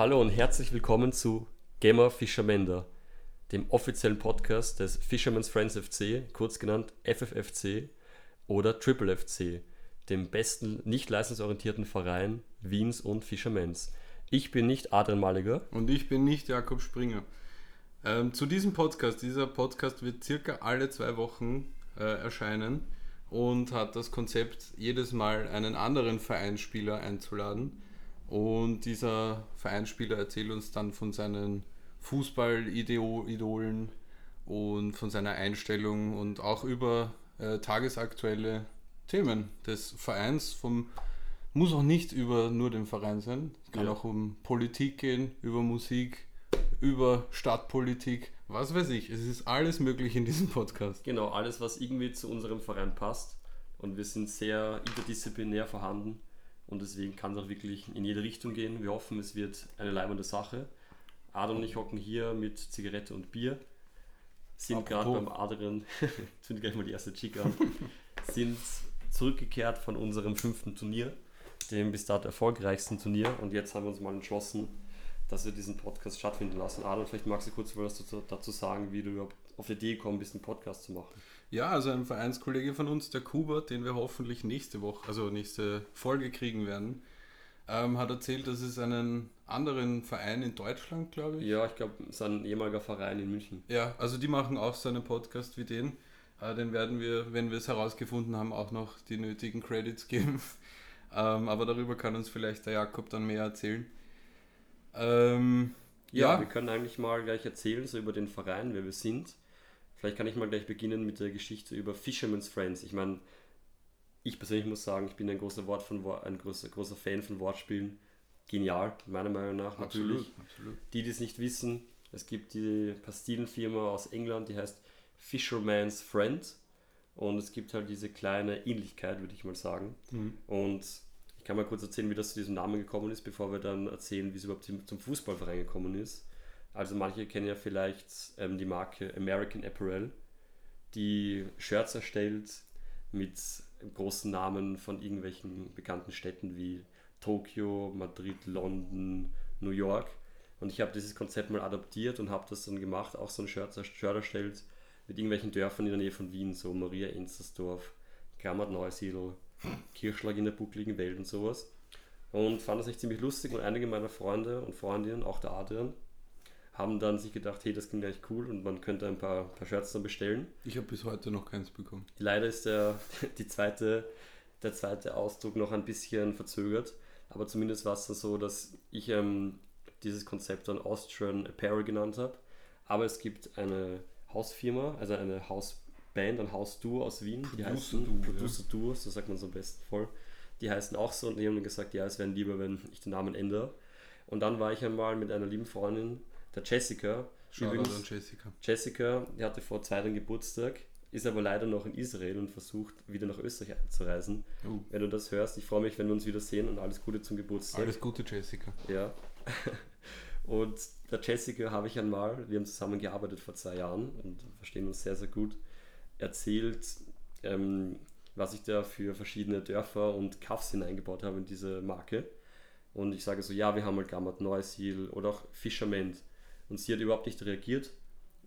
Hallo und herzlich willkommen zu Gamer Fischermender, dem offiziellen Podcast des Fisherman's Friends FC, kurz genannt FFFC oder Triple FC, dem besten nicht leistungsorientierten Verein Wiens und Fishermans. Ich bin nicht Adrian Maliger. Und ich bin nicht Jakob Springer. Ähm, zu diesem Podcast, dieser Podcast wird circa alle zwei Wochen äh, erscheinen und hat das Konzept, jedes Mal einen anderen Vereinsspieler einzuladen. Und dieser Vereinsspieler erzählt uns dann von seinen Fußballidolen und von seiner Einstellung und auch über äh, tagesaktuelle Themen des Vereins. Vom, muss auch nicht über nur den Verein sein. Es kann Ja. auch um Politik gehen, über Musik, über Stadtpolitik, was weiß ich. Es ist alles möglich in diesem Podcast. Genau, alles, was irgendwie zu unserem Verein passt. Und wir sind sehr interdisziplinär vorhanden. Und deswegen kann es auch wirklich in jede Richtung gehen. Wir hoffen, es wird eine leibende Sache. Adam und ich hocken hier mit Zigarette und Bier. Sind gerade beim Adrian, zünden gleich mal die erste Chick an, sind zurückgekehrt von unserem fünften Turnier, dem bis dato erfolgreichsten Turnier. Und jetzt haben wir uns mal entschlossen, dass wir diesen Podcast stattfinden lassen. Adam, vielleicht magst du kurz was dazu, dazu sagen, wie du überhaupt auf die Idee gekommen bist, einen Podcast zu machen. Ja, also ein Vereinskollege von uns, der Kuba, den wir hoffentlich nächste Woche, also nächste Folge kriegen werden, ähm, hat erzählt, dass es einen anderen Verein in Deutschland, glaube ich. Ja, ich glaube, es ist ein ehemaliger Verein in München. Ja, also die machen auch so einen Podcast wie den. Äh, den werden wir, wenn wir es herausgefunden haben, auch noch die nötigen Credits geben. ähm, aber darüber kann uns vielleicht der Jakob dann mehr erzählen. Ähm, Ja, ja, wir können eigentlich mal gleich erzählen, so über den Verein, wer wir sind. Vielleicht kann ich mal gleich beginnen mit der Geschichte über Fisherman's Friends. Ich meine, ich persönlich muss sagen, ich bin ein großer Wort von ein großer, großer Fan von Wortspielen. Genial, meiner Meinung nach natürlich. absolut, absolut. Die, die es nicht wissen, es gibt die Pastillenfirma aus England, die heißt Fisherman's Friend. Und es gibt halt diese kleine Ähnlichkeit, würde ich mal sagen. Mhm. Und ich kann mal kurz erzählen, wie das zu diesem Namen gekommen ist, bevor wir dann erzählen, wie es überhaupt zum Fußballverein gekommen ist. Also manche kennen ja vielleicht ähm, die Marke American Apparel, die Shirts erstellt mit großen Namen von irgendwelchen bekannten Städten wie Tokio, Madrid, London, New York. Und ich habe dieses Konzept mal adaptiert und habe das dann gemacht, auch so ein Shirt, Shirt erstellt mit irgendwelchen Dörfern in der Nähe von Wien, so Maria Enzersdorf, Grammert Neusiedl, Kirschlag in der buckligen Welt und sowas. Und fand das echt ziemlich lustig und einige meiner Freunde und Freundinnen, auch der Adrian, haben dann sich gedacht, hey, das klingt eigentlich cool und man könnte ein paar, paar Shirts dann bestellen. Ich habe bis heute noch keins bekommen. Leider ist der, die zweite, der zweite Ausdruck noch ein bisschen verzögert, aber zumindest war es dann so, dass ich ähm, dieses Konzept dann Austrian Apparel genannt habe. Aber es gibt eine Hausfirma, also eine Hausband, ein Hausduo aus Wien, die Producer heißen Duo, ja. Producer Duo, so sagt man es am besten voll. Die heißen auch so und die haben dann gesagt, ja, es wäre lieber, wenn ich den Namen ändere. Und dann war ich einmal mit einer lieben Freundin, der Jessica, übrigens Jessica. Jessica, die hatte vor zwei Jahren Geburtstag, ist aber leider noch in Israel und versucht wieder nach Österreich einzureisen. Oh, Wenn du das hörst, ich freue mich, wenn wir uns wieder sehen und alles Gute zum Geburtstag. alles Gute, Jessica. Ja. Und der Jessica habe ich einmal, wir haben zusammen gearbeitet vor zwei Jahren und verstehen uns sehr, sehr gut, erzählt, ähm, was ich da für verschiedene Dörfer und Kaffs hineingebaut habe in diese Marke. Und ich sage so, ja, wir haben halt Gammert Neusiedl oder auch Fischerment. Und sie hat überhaupt nicht reagiert.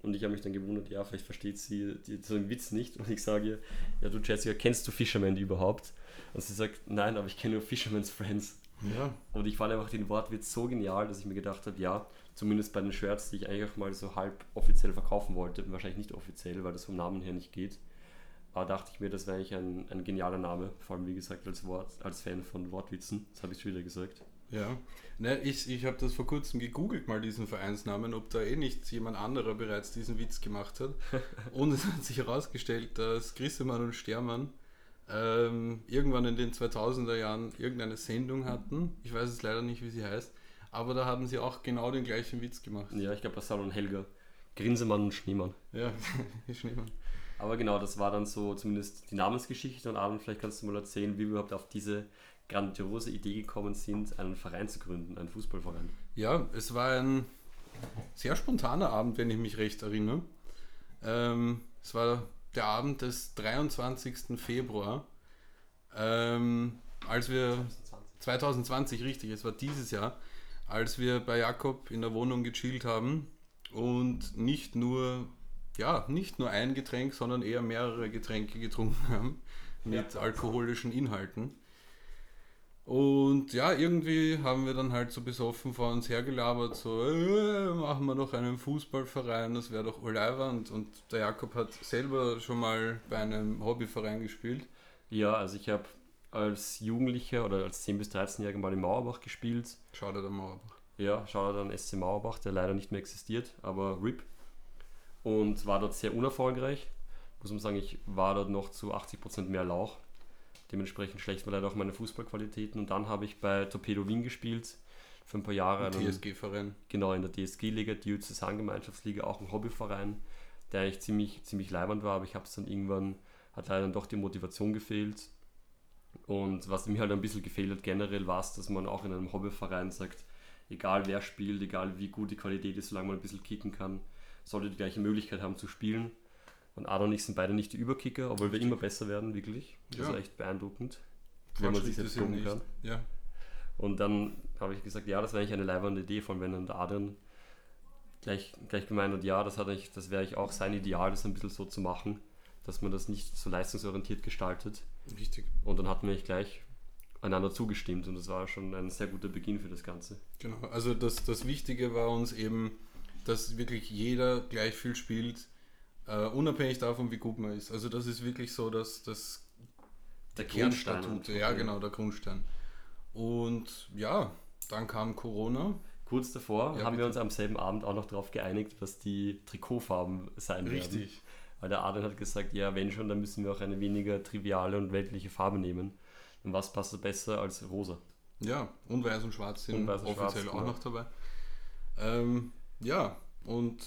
Und ich habe mich dann gewundert, ja, vielleicht versteht sie einen Witz nicht. Und ich sage ihr, ja, du Jessica, kennst du Fisherman überhaupt? Und sie sagt, nein, aber ich kenne nur Fisherman's Friends. Ja, Und ich fand einfach den Wortwitz so genial, dass ich mir gedacht habe, ja, zumindest bei den Shirts, die ich eigentlich auch mal so halb offiziell verkaufen wollte, wahrscheinlich nicht offiziell, weil das vom Namen her nicht geht, aber dachte ich mir, das wäre eigentlich ein, ein genialer Name, vor allem wie gesagt als Wort, als Fan von Wortwitzen, das habe ich schon wieder gesagt. Ja. Ne, ich ich habe das vor kurzem gegoogelt, mal diesen Vereinsnamen, ob da eh nicht jemand anderer bereits diesen Witz gemacht hat. Und es hat sich herausgestellt, dass Grissemann und Stermann ähm, irgendwann in den 2000er Jahren irgendeine Sendung hatten. Ich weiß es leider nicht, wie sie heißt. Aber da haben sie auch genau den gleichen Witz gemacht. Ja, ich glaube, Pascal und Helga, Grinsemann und Schneemann. Ja, Schneemann. Aber genau, das war dann so zumindest die Namensgeschichte und Adam, vielleicht kannst du mal erzählen, wie wir überhaupt auf diese grandiose Idee gekommen sind, einen Verein zu gründen, einen Fußballverein. Ja, es war ein sehr spontaner Abend, wenn ich mich recht erinnere. Ähm, es war der Abend des 23. Februar, ähm, als wir 2020, richtig, es war dieses Jahr, als wir bei Jakob in der Wohnung gechillt haben und nicht nur, ja, nicht nur ein Getränk, sondern eher mehrere Getränke getrunken haben mit alkoholischen Inhalten. Und ja, irgendwie haben wir dann halt so besoffen vor uns hergelabert, so, äh, machen wir doch einen Fußballverein, das wäre doch Oliver. Und der Jakob hat selber schon mal bei einem Hobbyverein gespielt. Ja, also ich habe als Jugendlicher oder als 10- bis 13-Jähriger mal in Mauerbach gespielt. Schau dir dann Mauerbach. Ja, schau dir dann SC Mauerbach, der leider nicht mehr existiert, aber RIP. Und war dort sehr unerfolgreich. Muss man sagen, ich war dort noch zu 80% mehr Lauch. Dementsprechend schlecht war leider auch meine Fußballqualitäten. Und dann habe ich bei Torpedo Wien gespielt für ein paar Jahre. TSG-Verein. Genau, in der DSG-Liga, die Diözesangemeinschaftsliga, auch ein Hobbyverein, der eigentlich ziemlich, ziemlich leibend war, aber ich habe es dann irgendwann, hat leider dann doch die Motivation gefehlt. Und was mir halt ein bisschen gefehlt hat generell, war es, dass man auch in einem Hobbyverein sagt, egal wer spielt, egal wie gut die Qualität ist, solange man ein bisschen kicken kann, sollte die gleiche Möglichkeit haben zu spielen. Und Adam und ich sind beide nicht die Überkicker, obwohl wir immer besser werden, wirklich. Das Ja. ist echt beeindruckend, wenn man sich sind gucken kann. Ja, Und dann habe ich gesagt, ja, das wäre eigentlich eine leibende Idee, von wenn dann der Adrian gleich, gleich gemeint hat, ja, das, hat eigentlich, das wäre eigentlich auch sein Ideal, das ein bisschen so zu machen, dass man das nicht so leistungsorientiert gestaltet. wichtig. Und dann hatten wir gleich einander zugestimmt und das war schon ein sehr guter Beginn für das Ganze. Genau. Also das, das Wichtige war uns eben, dass wirklich jeder gleich viel spielt, äh, unabhängig davon, wie gut man ist. Also das ist wirklich so, dass das Der Kernstatute, ja genau, der Grundstein. Und ja, dann kam Corona. Kurz davor Ja, haben wir uns am selben Abend auch noch darauf geeinigt, was die Trikotfarben sein werden. Richtig. Weil der Adrian hat gesagt, ja, wenn schon, dann müssen wir auch eine weniger triviale und weltliche Farbe nehmen. Und was passt da besser als rosa? Ja, und Weiß und Schwarz sind Und und offiziell Schwarz, auch genau. noch dabei. Ähm, ja, und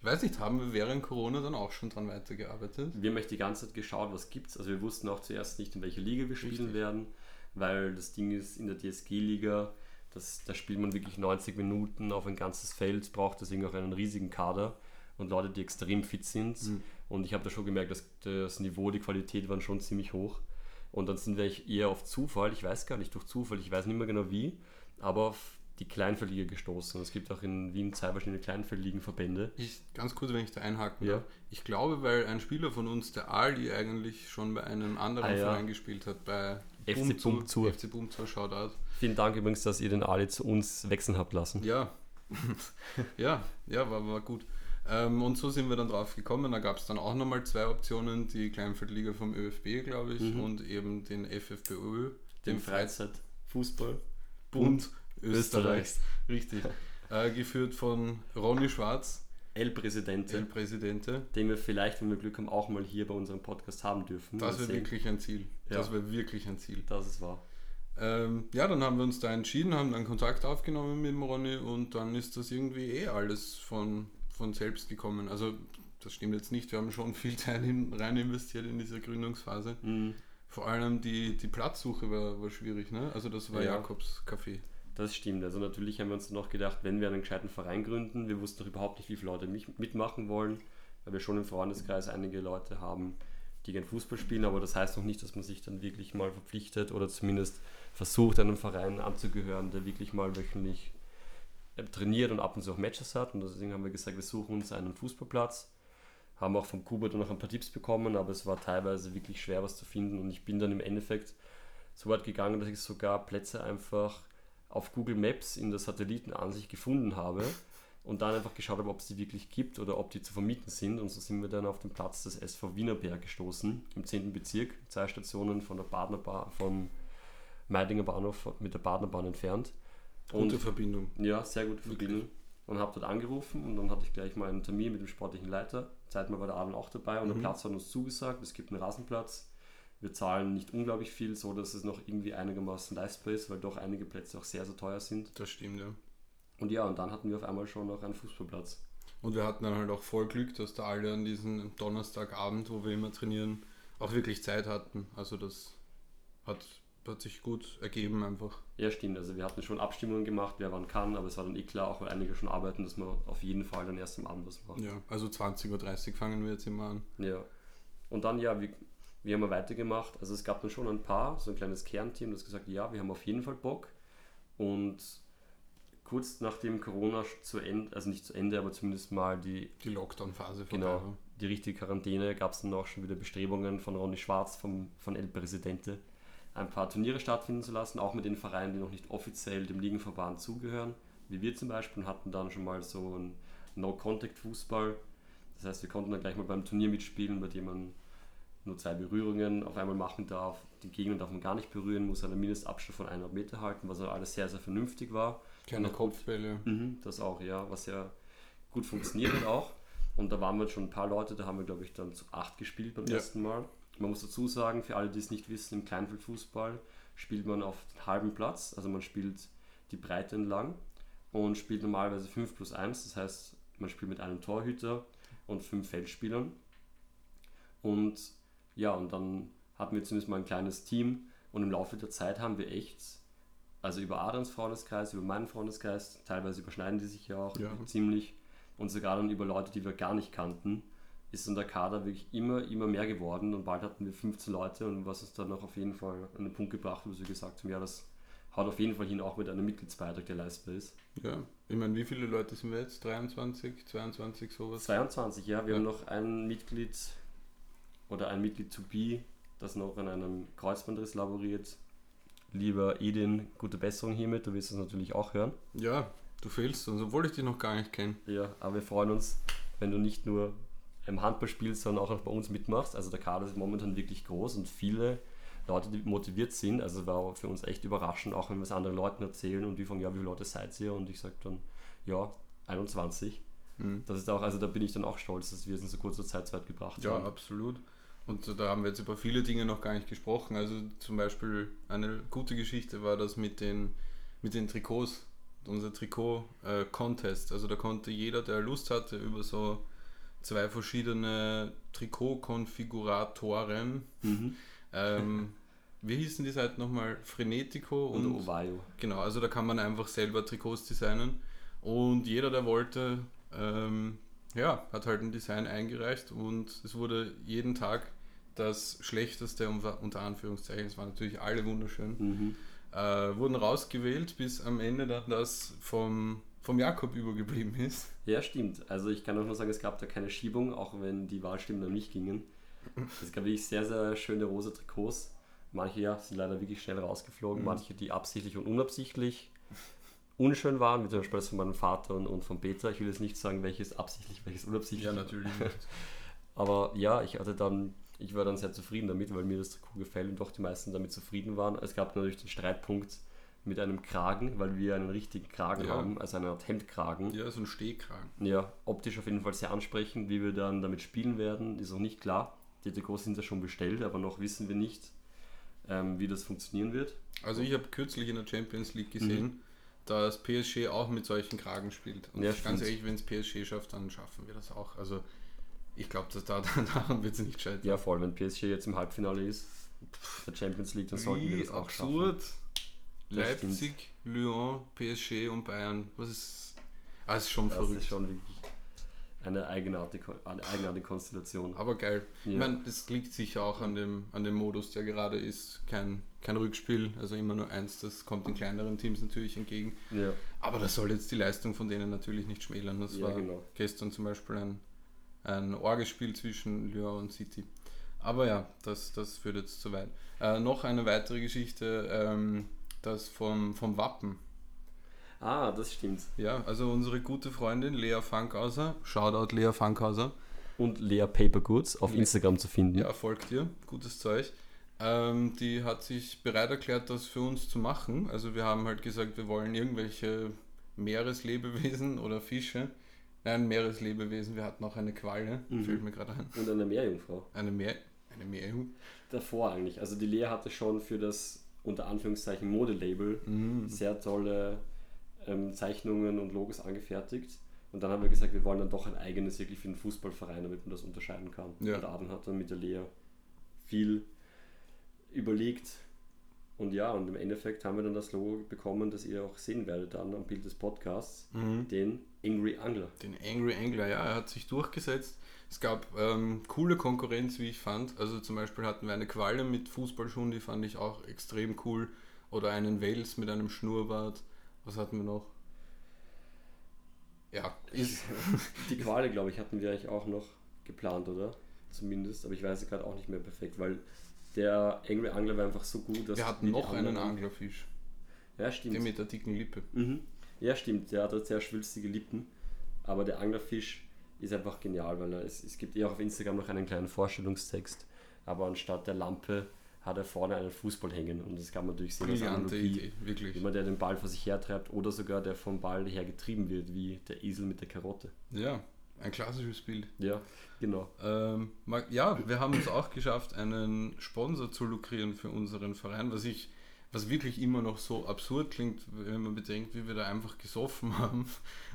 ich weiß nicht, haben wir während Corona dann auch schon dran weitergearbeitet? Wir haben echt die ganze Zeit geschaut, was gibt's. Also wir wussten auch zuerst nicht, in welcher Liga wir spielen Richtig. werden, weil das Ding ist, in der DSG-Liga, da spielt man wirklich 90 Minuten auf ein ganzes Feld, braucht deswegen auch einen riesigen Kader und Leute, die extrem fit sind. Mhm. Und ich habe da schon gemerkt, dass das Niveau, die Qualität waren schon ziemlich hoch. Und dann sind wir eher auf Zufall, ich weiß gar nicht durch Zufall, ich weiß nicht mehr genau wie, aber auf die Kleinfeldliga gestoßen. Es gibt auch in Wien zwei verschiedene Kleinfeldligenverbände. Ich, ganz kurz, wenn ich da einhaken Ja. darf. Ich glaube, weil ein Spieler von uns, der Ali, eigentlich schon bei einem anderen Ah, ja. Verein gespielt hat, bei FC Bumzur. FC Bumzur, Shoutout. Vielen Dank übrigens, dass ihr den Ali zu uns wechseln habt lassen. Ja, ja, ja, war, war gut. Ähm, und so sind wir dann drauf gekommen. Da gab es dann auch nochmal zwei Optionen, die Kleinfeldliga vom ÖFB, glaube ich, Mhm. und eben den FFBÖ, Dem dem Freizeitfußball. Freizeit-Bund Österreichs. Österreichs. Richtig. äh, geführt von Ronny Schwarz, El Presidente, El Präsidente. den wir vielleicht, wenn wir Glück haben, auch mal hier bei unserem Podcast haben dürfen. Das wäre wirklich ein Ziel. Das Ja. wäre wirklich ein Ziel. Das ist wahr. Ähm, ja, dann haben wir uns da entschieden, haben dann Kontakt aufgenommen mit dem Ronny und dann ist das irgendwie eh alles von, von selbst gekommen. Also das stimmt jetzt nicht, wir haben schon viel Zeit in, rein investiert in diese Gründungsphase. Mhm. Vor allem die, die Platzsuche war, war schwierig, ne? Also das war Ja. Jakobs Café. Das stimmt. Also natürlich haben wir uns noch gedacht, wenn wir einen gescheiten Verein gründen, wir wussten noch überhaupt nicht, wie viele Leute mitmachen wollen, weil wir schon im Freundeskreis einige Leute haben, die gern Fußball spielen, aber das heißt noch nicht, dass man sich dann wirklich mal verpflichtet oder zumindest versucht, einem Verein anzugehören, der wirklich mal wöchentlich äh, trainiert und ab und zu auch Matches hat. Und deswegen haben wir gesagt, wir suchen uns einen Fußballplatz. Haben auch vom dann noch ein paar Tipps bekommen, aber es war teilweise wirklich schwer, was zu finden. Und ich bin dann im Endeffekt so weit gegangen, dass ich sogar Plätze einfach auf Google Maps in der Satellitenansicht gefunden habe und dann einfach geschaut habe, ob es die wirklich gibt oder ob die zu vermieten sind. Und so sind wir dann auf den Platz des SV Wienerberg gestoßen, im 10. Bezirk, zwei Stationen von der Badner Bahn, vom Meidinger Bahnhof mit der Badner Bahn entfernt. Und Gute Verbindung. ja, sehr gute Wirklich. Verbindung. Und habe dort angerufen und dann hatte ich gleich mal einen Termin mit dem sportlichen Leiter. Zeitmal war der Adel auch dabei und Mhm. der Platz hat uns zugesagt, es gibt einen Rasenplatz. Wir zahlen nicht unglaublich viel, so dass es noch irgendwie einigermaßen leistbar ist, weil doch einige Plätze auch sehr, sehr teuer sind. Das stimmt, ja. Und ja, und dann hatten wir auf einmal schon noch einen Fußballplatz. Und wir hatten dann halt auch voll Glück, dass da alle an diesem Donnerstagabend, wo wir immer trainieren, auch wirklich Zeit hatten. Also das hat, hat sich gut ergeben einfach. Ja, stimmt. Also wir hatten schon Abstimmungen gemacht, wer wann kann, aber es war dann eh klar, auch weil einige schon arbeiten, dass man auf jeden Fall dann erst am Abend was macht. Ja, also 20.30 Uhr fangen wir jetzt immer an. Ja. Und dann, ja, wie, wie haben wir weitergemacht? Also es gab dann schon ein paar, so ein kleines Kernteam, das gesagt, ja, wir haben auf jeden Fall Bock. Und kurz nachdem Corona zu Ende, also nicht zu Ende, aber zumindest mal die, Die Lockdown-Phase genau, war. die richtige Quarantäne, gab es dann auch schon wieder Bestrebungen von Ronny Schwarz, vom, von El Presidente, ein paar Turniere stattfinden zu lassen, auch mit den Vereinen, die noch nicht offiziell dem Ligenverband zugehören, wie wir zum Beispiel, und hatten dann schon mal so ein No-Contact-Fußball. Das heißt, wir konnten dann gleich mal beim Turnier mitspielen, bei dem man nur zwei Berührungen auf einmal machen darf. Den Gegner darf man gar nicht berühren, muss einen Mindestabstand von 100 Meter halten, was auch alles sehr, sehr vernünftig war. Keine Kopfbälle. Mhm, das auch, ja, was ja gut funktioniert hat auch. Und da waren wir schon ein paar Leute, da haben wir, glaube ich, dann zu acht gespielt beim Ja. ersten Mal. Man muss dazu sagen, für alle, die es nicht wissen, im Kleinfeldfußball spielt man auf den halben Platz, also man spielt die Breite entlang und spielt normalerweise 5 plus 1, das heißt, man spielt mit einem Torhüter und fünf Feldspielern. Und ja, und dann hatten wir zumindest mal ein kleines Team und im Laufe der Zeit haben wir echt, also über Adams Freundeskreis, über meinen Freundeskreis, teilweise überschneiden die sich ja auch Ja. ziemlich und sogar dann über Leute, die wir gar nicht kannten, ist dann der Kader wirklich immer, immer mehr geworden und bald hatten wir 15 Leute und was uns dann auch auf jeden Fall an den Punkt gebracht, hat, wo wir gesagt haben, ja, das haut auf jeden Fall hin, auch mit einem Mitgliedsbeitrag, der leistbar ist. Ja. Ich meine, wie viele Leute sind wir jetzt? 23, 22, sowas? 22, ja. Wir Ja. haben noch ein Mitglied oder ein Mitglied to be, das noch an einem Kreuzbandriss laboriert. Lieber Edin, gute Besserung hiermit. Du wirst es natürlich auch hören. Ja, du fehlst uns, obwohl ich dich noch gar nicht kenne. Ja, aber wir freuen uns, wenn du nicht nur im Handball spielst, sondern auch noch bei uns mitmachst. Also der Kader ist momentan wirklich groß und viele Leute, die motiviert sind. Also war für uns echt überraschend, auch wenn wir es anderen Leuten erzählen und die fragen, ja, wie viele Leute seid ihr? Und ich sage dann, ja, 21. Mhm. Das ist auch, also da bin ich dann auch stolz, dass wir es in so kurzer Zeit so weit gebracht Ja, haben. absolut. Und da haben wir jetzt über viele Dinge noch gar nicht gesprochen. Also zum Beispiel eine gute Geschichte war das mit den, mit den Trikots, unser Trikot-Contest. also da konnte jeder, der Lust hatte, über so zwei verschiedene Trikotkonfiguratoren, Mhm. ähm, wie hießen die Seiten nochmal? Frenetico Und, und, Ovayo. Genau, also da kann man einfach selber Trikots designen. Und jeder, der wollte, ähm, ja, hat halt ein Design eingereicht und es wurde jeden Tag das schlechteste, unter Anführungszeichen, es waren natürlich alle wunderschön, Mhm. äh, wurden rausgewählt, bis am Ende dann das vom, vom Jakob übergeblieben ist. Ja, stimmt. Also ich kann auch nur sagen, es gab da keine Schiebung, auch wenn die Wahlstimmen an mich gingen. Es gab wirklich sehr, sehr schöne rosa Trikots. Manche ja, sind leider wirklich schnell rausgeflogen, Mhm. manche, die absichtlich und unabsichtlich unschön waren, wie zum Beispiel das von meinem Vater und, und von Peter. Ich will jetzt nicht sagen, welches absichtlich, welches unabsichtlich. natürlich. Aber ja, ich hatte dann, ich war dann sehr zufrieden damit, weil mir das Trikot gefällt und doch die meisten damit zufrieden waren. Es gab natürlich den Streitpunkt mit einem Kragen, weil wir einen richtigen Kragen Ja. haben, also eine Art Hemdkragen. ja, so ein Stehkragen. Ja, optisch auf jeden Fall sehr ansprechend. Wie wir dann damit spielen werden, ist noch nicht klar. Die Trikots sind ja schon bestellt, aber noch wissen wir nicht, ähm, wie das funktionieren wird. Also ich habe kürzlich in der Champions League gesehen, dass PSG auch mit solchen Kragen spielt. Und Ja, ganz ehrlich, wenn es PSG schafft, dann schaffen wir das auch. Also ich glaube, dass da, daran wird es nicht scheitern. Ja, vor allem, wenn PSG jetzt im Halbfinale ist, der Champions League, dann sollten wir Wie das auch absurd. schaffen. Leipzig, Lyon, PSG und Bayern. Was ist. Ah, ist schon Das verrückt. ist schon wirklich eine eigenartige, eine eigenartige Konstellation. Aber geil. Ja. Ich meine, das liegt sicher auch an dem, an dem Modus, der gerade ist. Kein, kein Rückspiel, also immer nur eins. Das kommt den kleineren Teams natürlich entgegen. Ja, Aber das soll jetzt die Leistung von denen natürlich nicht schmälern. Das Ja, war genau. gestern zum Beispiel ein, ein Orgespiel zwischen Lyon und City. Aber ja, das, das führt jetzt zu weit. Äh, noch eine weitere Geschichte, ähm, das vom, vom Wappen. Ah, das stimmt. Ja, also unsere gute Freundin Lea Fankhauser, Shoutout Lea Fankhauser, Und Lea Papergoods auf Le- Instagram zu finden. ja, folgt ihr, gutes Zeug. Ähm, die hat sich bereit erklärt, das für uns zu machen. Also wir haben halt gesagt, wir wollen irgendwelche Meereslebewesen oder Fische. Nein, Meereslebewesen, wir hatten auch eine Qualle, Mhm. fällt mir gerade ein. Und eine Meerjungfrau. Eine Meer, eine Meerjung. Davor eigentlich. Also die Lea hatte schon für das unter Anführungszeichen Modelabel Mhm. sehr tolle ähm, Zeichnungen und Logos angefertigt. Und dann haben wir gesagt, wir wollen dann doch ein eigenes wirklich für den Fußballverein, damit man das unterscheiden kann. Ja. Und Adam hat dann mit der Lea viel überlegt. Und ja, und im Endeffekt haben wir dann das Logo bekommen, das ihr auch sehen werdet dann am Bild des Podcasts, Mhm. den Angry Angler. Den Angry Angler, ja, er hat sich durchgesetzt. Es gab ähm, coole Konkurrenz, wie ich fand. Also zum Beispiel hatten wir eine Qualle mit Fußballschuhen, die fand ich auch extrem cool. Oder einen Wels mit einem Schnurrbart. Was hatten wir noch? Ja, ist. Die Quali, glaube ich, hatten wir eigentlich auch noch geplant, oder? Zumindest, aber ich weiß es gerade auch nicht mehr perfekt, weil der Angry Angler war einfach so gut, dass. Wir hatten die noch einen Anglerfisch. Ja, stimmt. Der mit der dicken Lippe. Mhm. Ja, stimmt, der hat halt sehr schwülstige Lippen. Aber der Anglerfisch ist einfach genial, weil er, es, es gibt eh auch auf Instagram noch einen kleinen Vorstellungstext. Aber anstatt der Lampe hat er vorne einen Fußball hängen. Und das kann man natürlich sehen als Brillante. Idee, wirklich. Jemand, der den Ball vor sich hertreibt oder sogar der vom Ball her getrieben wird, wie der Esel mit der Karotte. Ja, ein klassisches Bild. Ja, genau. Ähm, ja, wir haben es auch geschafft, einen Sponsor zu lukrieren für unseren Verein, was ich, was wirklich immer noch so absurd klingt, wenn man bedenkt, wie wir da einfach gesoffen haben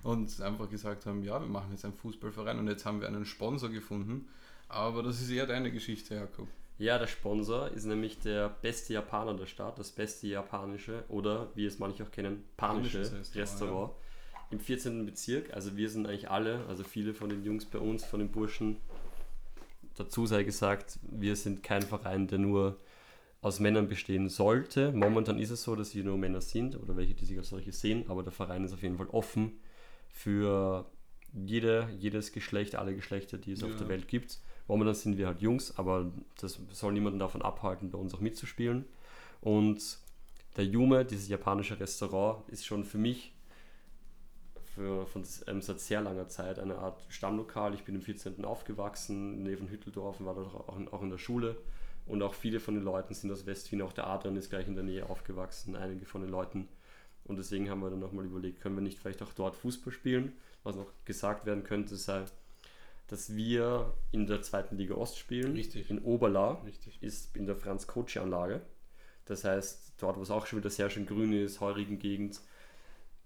und einfach gesagt haben, ja, wir machen jetzt einen Fußballverein und jetzt haben wir einen Sponsor gefunden. Aber das ist eher deine Geschichte, Jakob. Ja, der Sponsor ist nämlich der beste Japaner der Stadt, das beste japanische oder wie es manche auch kennen, panische Restaurant, Restaurant, im 14. Bezirk. Also wir sind eigentlich alle, also viele von den Jungs bei uns, von den Burschen. Dazu sei gesagt, wir sind kein Verein, der nur aus Männern bestehen sollte. Momentan ist es so, dass wir nur Männer sind oder welche, die sich als solche sehen, aber der Verein ist auf jeden Fall offen für jede, jedes Geschlecht, alle Geschlechter, die es auf Ja. der Welt gibt. Momentan sind wir halt Jungs, aber das soll niemanden davon abhalten, bei uns auch mitzuspielen. Und der Yume, dieses japanische Restaurant, ist schon für mich für, von, ähm, seit sehr langer Zeit eine Art Stammlokal. Ich bin im 14. aufgewachsen, in der Nähe von Hütteldorf und war dort auch in, auch in der Schule. Und auch viele von den Leuten sind aus Westwien, auch der Adrian ist gleich in der Nähe aufgewachsen, einige von den Leuten. Und deswegen haben wir dann nochmal überlegt, können wir nicht vielleicht auch dort Fußball spielen? Was noch gesagt werden könnte, sei, dass wir in der zweiten Liga Ost spielen, Richtig. in Oberla, Richtig. ist in der Franz-Kotschi-Anlage. Das heißt, dort, wo es auch schon wieder sehr schön grün ist, heurigen Gegend.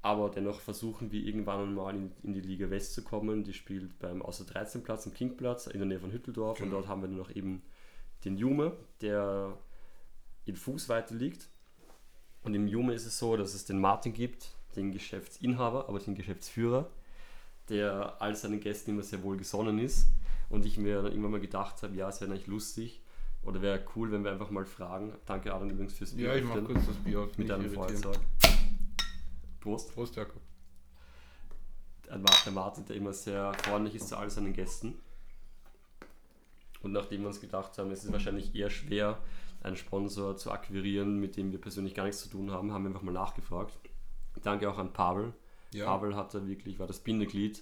Aber dennoch versuchen wir irgendwann mal in, in die Liga West zu kommen. Die spielt beim Außer 13 Platz, im Kingplatz, in der Nähe von Hütteldorf. Und Genau. dort haben wir dann noch eben den Jume, der in Fußweite liegt. Und im Jume ist es so, dass es den Martin gibt, den Geschäftsinhaber, aber den Geschäftsführer, der all seinen Gästen immer sehr wohl gesonnen ist. Und ich mir dann immer mal gedacht habe, ja, es wäre eigentlich lustig oder wäre cool, wenn wir einfach mal fragen. Danke, Adam, übrigens fürs Ja, ich mach öffnen kurz das Bier auf. mit einem. Feuerzeug. Prost. Prost, Jakob. Der Martin, der immer sehr freundlich ist zu all seinen Gästen. Und nachdem wir uns gedacht haben, es ist wahrscheinlich eher schwer, einen Sponsor zu akquirieren, mit dem wir persönlich gar nichts zu tun haben, haben wir einfach mal nachgefragt. Danke auch an Pavel. Ja, Pavel hatte wirklich, war das Bindeglied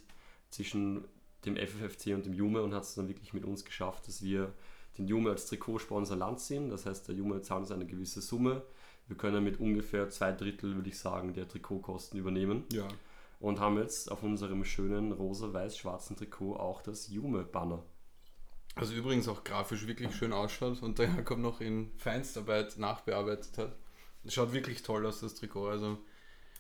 zwischen dem FFFC und dem Jume und hat es dann wirklich mit uns geschafft, dass wir den Jume als Trikotsponsor Land ziehen. Das heißt, der Jume zahlt uns eine gewisse Summe. Wir können mit ungefähr zwei Drittel, würde ich sagen, der Trikotkosten übernehmen ja. und haben jetzt auf unserem schönen rosa-weiß-schwarzen Trikot auch das Jume-Banner. Also übrigens auch grafisch wirklich schön ausschaut und der Jakob noch in Feinstarbeit nachbearbeitet hat. Es schaut wirklich toll aus, das Trikot. Also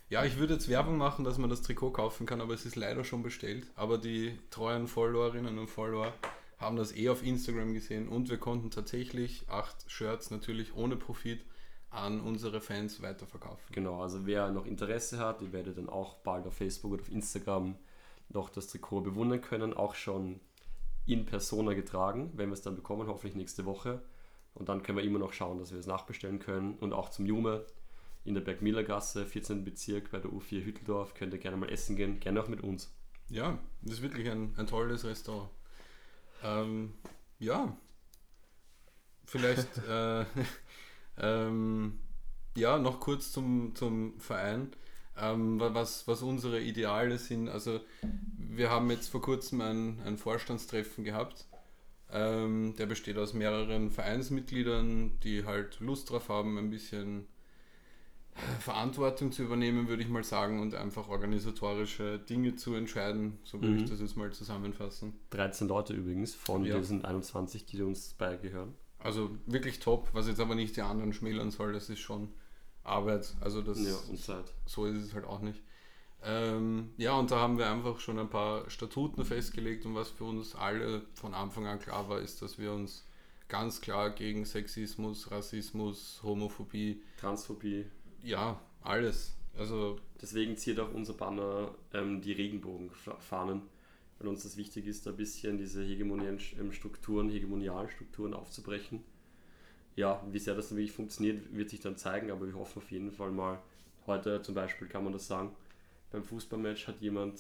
ja, ich würde jetzt Werbung machen, dass man das Trikot kaufen kann, aber es ist leider schon bestellt. Aber die treuen Followerinnen und Follower haben das eh auf Instagram gesehen und wir konnten tatsächlich acht Shirts natürlich ohne Profit an unsere Fans weiterverkaufen. Genau, also wer noch Interesse hat, ihr werdet dann auch bald auf Facebook oder auf Instagram noch das Trikot bewundern können, auch schon in Persona getragen, wenn wir es dann bekommen, hoffentlich nächste Woche. Und dann können wir immer noch schauen, dass wir es nachbestellen können. Und auch zum Jume in der Bergmillergasse, 14. Bezirk bei der U4 Hütteldorf, könnt ihr gerne mal essen gehen, gerne auch mit uns. Ja, das ist wirklich ein, ein tolles Restaurant. Ähm, ja, vielleicht äh, ähm, ja, noch kurz zum, zum Verein, ähm, wa- was, was unsere Ideale sind. Also wir haben jetzt vor kurzem ein, ein Vorstandstreffen gehabt. Ähm, der besteht aus mehreren Vereinsmitgliedern, die halt Lust drauf haben, ein bisschen Verantwortung zu übernehmen, würde ich mal sagen, und einfach organisatorische Dinge zu entscheiden. So würde Mhm. ich das jetzt mal zusammenfassen. 13 Leute übrigens von Ja. diesen 21, die uns beigehören. Also wirklich top, was jetzt aber nicht die anderen schmälern soll, das ist schon Arbeit. Also das Ja, und Zeit. so ist es halt auch nicht. Ähm, ja, und da haben wir einfach schon ein paar Statuten festgelegt und was für uns alle von Anfang an klar war, ist, dass wir uns ganz klar gegen Sexismus, Rassismus, Homophobie, Transphobie. Ja, alles. Also Deswegen ziert auch unser Banner ähm, die Regenbogenfahnen, weil uns das wichtig ist, ein bisschen diese hegemonialen ähm, Strukturen, hegemonialen Strukturen aufzubrechen. Ja, wie sehr das dann wirklich funktioniert, wird sich dann zeigen, aber wir hoffen auf jeden Fall mal, heute zum Beispiel kann man das sagen, beim Fußballmatch hat jemand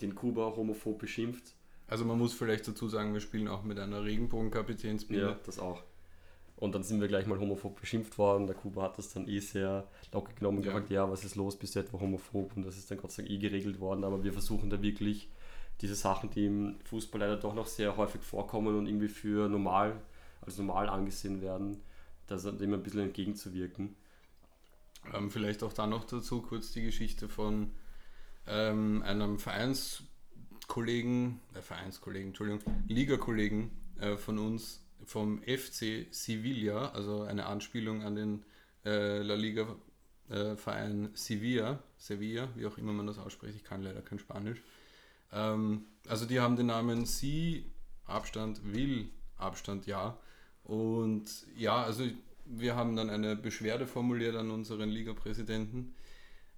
den Kuba homophob beschimpft. Also man muss vielleicht dazu sagen, wir spielen auch mit einer Regenbogenkapitänsbinde. Ja, das auch. Und dann sind wir gleich mal homophob beschimpft worden. Der Kuba hat das dann eh sehr locker genommen und Ja. gefragt, ja, was ist los, bist du etwa homophob? Und das ist dann Gott sei Dank eh geregelt worden. Aber wir versuchen da wirklich diese Sachen, die im Fußball leider doch noch sehr häufig vorkommen und irgendwie für normal, als normal angesehen werden, da dem ein bisschen entgegenzuwirken. Ähm, vielleicht auch da noch dazu kurz die Geschichte von ähm, einem Vereinskollegen, äh, Vereinskollegen, Entschuldigung, Ligakollegen äh, von uns vom FC Sevilla, also eine Anspielung an den äh, La Liga äh, Sevilla, Sevilla, wie auch immer man das ausspricht, ich kann leider kein Spanisch. Ähm, also die haben den Namen Sie, Abstand will, Abstand ja. Und ja, also wir haben dann eine Beschwerde formuliert an unseren Ligapräsidenten,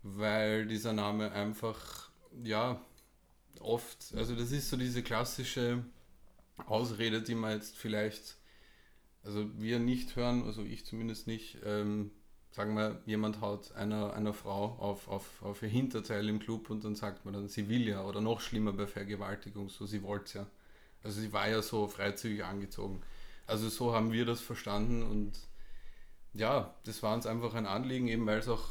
weil dieser Name einfach, ja, oft, also das ist so diese klassische Ausrede, die man jetzt vielleicht, also wir nicht hören, also ich zumindest nicht, ähm, sagen wir, jemand haut einer, einer Frau auf, auf, auf ihr Hinterteil im Club und dann sagt man dann, sie will ja, oder noch schlimmer bei Vergewaltigung, so sie wollte ja. Also sie war ja so freizügig angezogen. Also so haben wir das verstanden und ja, das war uns einfach ein Anliegen, eben weil es auch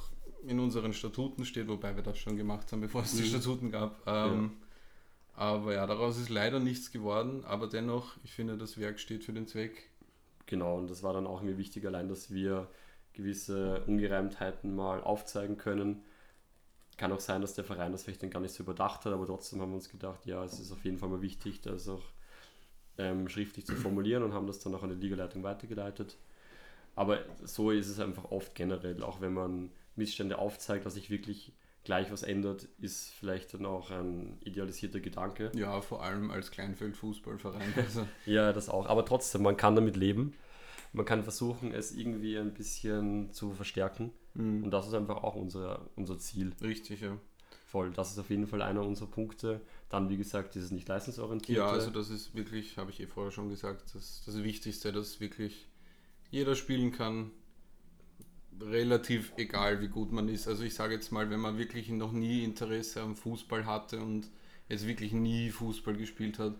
in unseren Statuten steht, wobei wir das schon gemacht haben, bevor es die Mhm. Statuten gab. Ähm, Aber ja, daraus ist leider nichts geworden, aber dennoch, ich finde, das Werk steht für den Zweck. Genau, und das war dann auch mir wichtig, allein, dass wir gewisse Ungereimtheiten mal aufzeigen können. Kann auch sein, dass der Verein das vielleicht dann gar nicht so überdacht hat, aber trotzdem haben wir uns gedacht, ja, es ist auf jeden Fall mal wichtig, das auch ähm, schriftlich zu formulieren und haben das dann auch an die Ligaleitung weitergeleitet. Aber so ist es einfach oft generell, auch wenn man Missstände aufzeigt, dass sich wirklich gleich was ändert, ist vielleicht dann auch ein idealisierter Gedanke. Ja, vor allem als Kleinfeldfußballverein. Also, Ja, das auch. Aber trotzdem, man kann damit leben. Man kann versuchen, es irgendwie ein bisschen zu verstärken. mh, Und das ist einfach auch unser, unser Ziel. richtig, ja. Voll. Das ist auf jeden Fall einer unserer Punkte. Dann, wie gesagt, dieses nicht leistungsorientierte. Ja, also das ist wirklich, habe ich eh vorher schon gesagt, das, das Wichtigste, dass wirklich jeder spielen kann. Relativ egal, wie gut man ist. Also ich sage jetzt mal, wenn man wirklich noch nie Interesse am Fußball hatte und jetzt wirklich nie Fußball gespielt hat,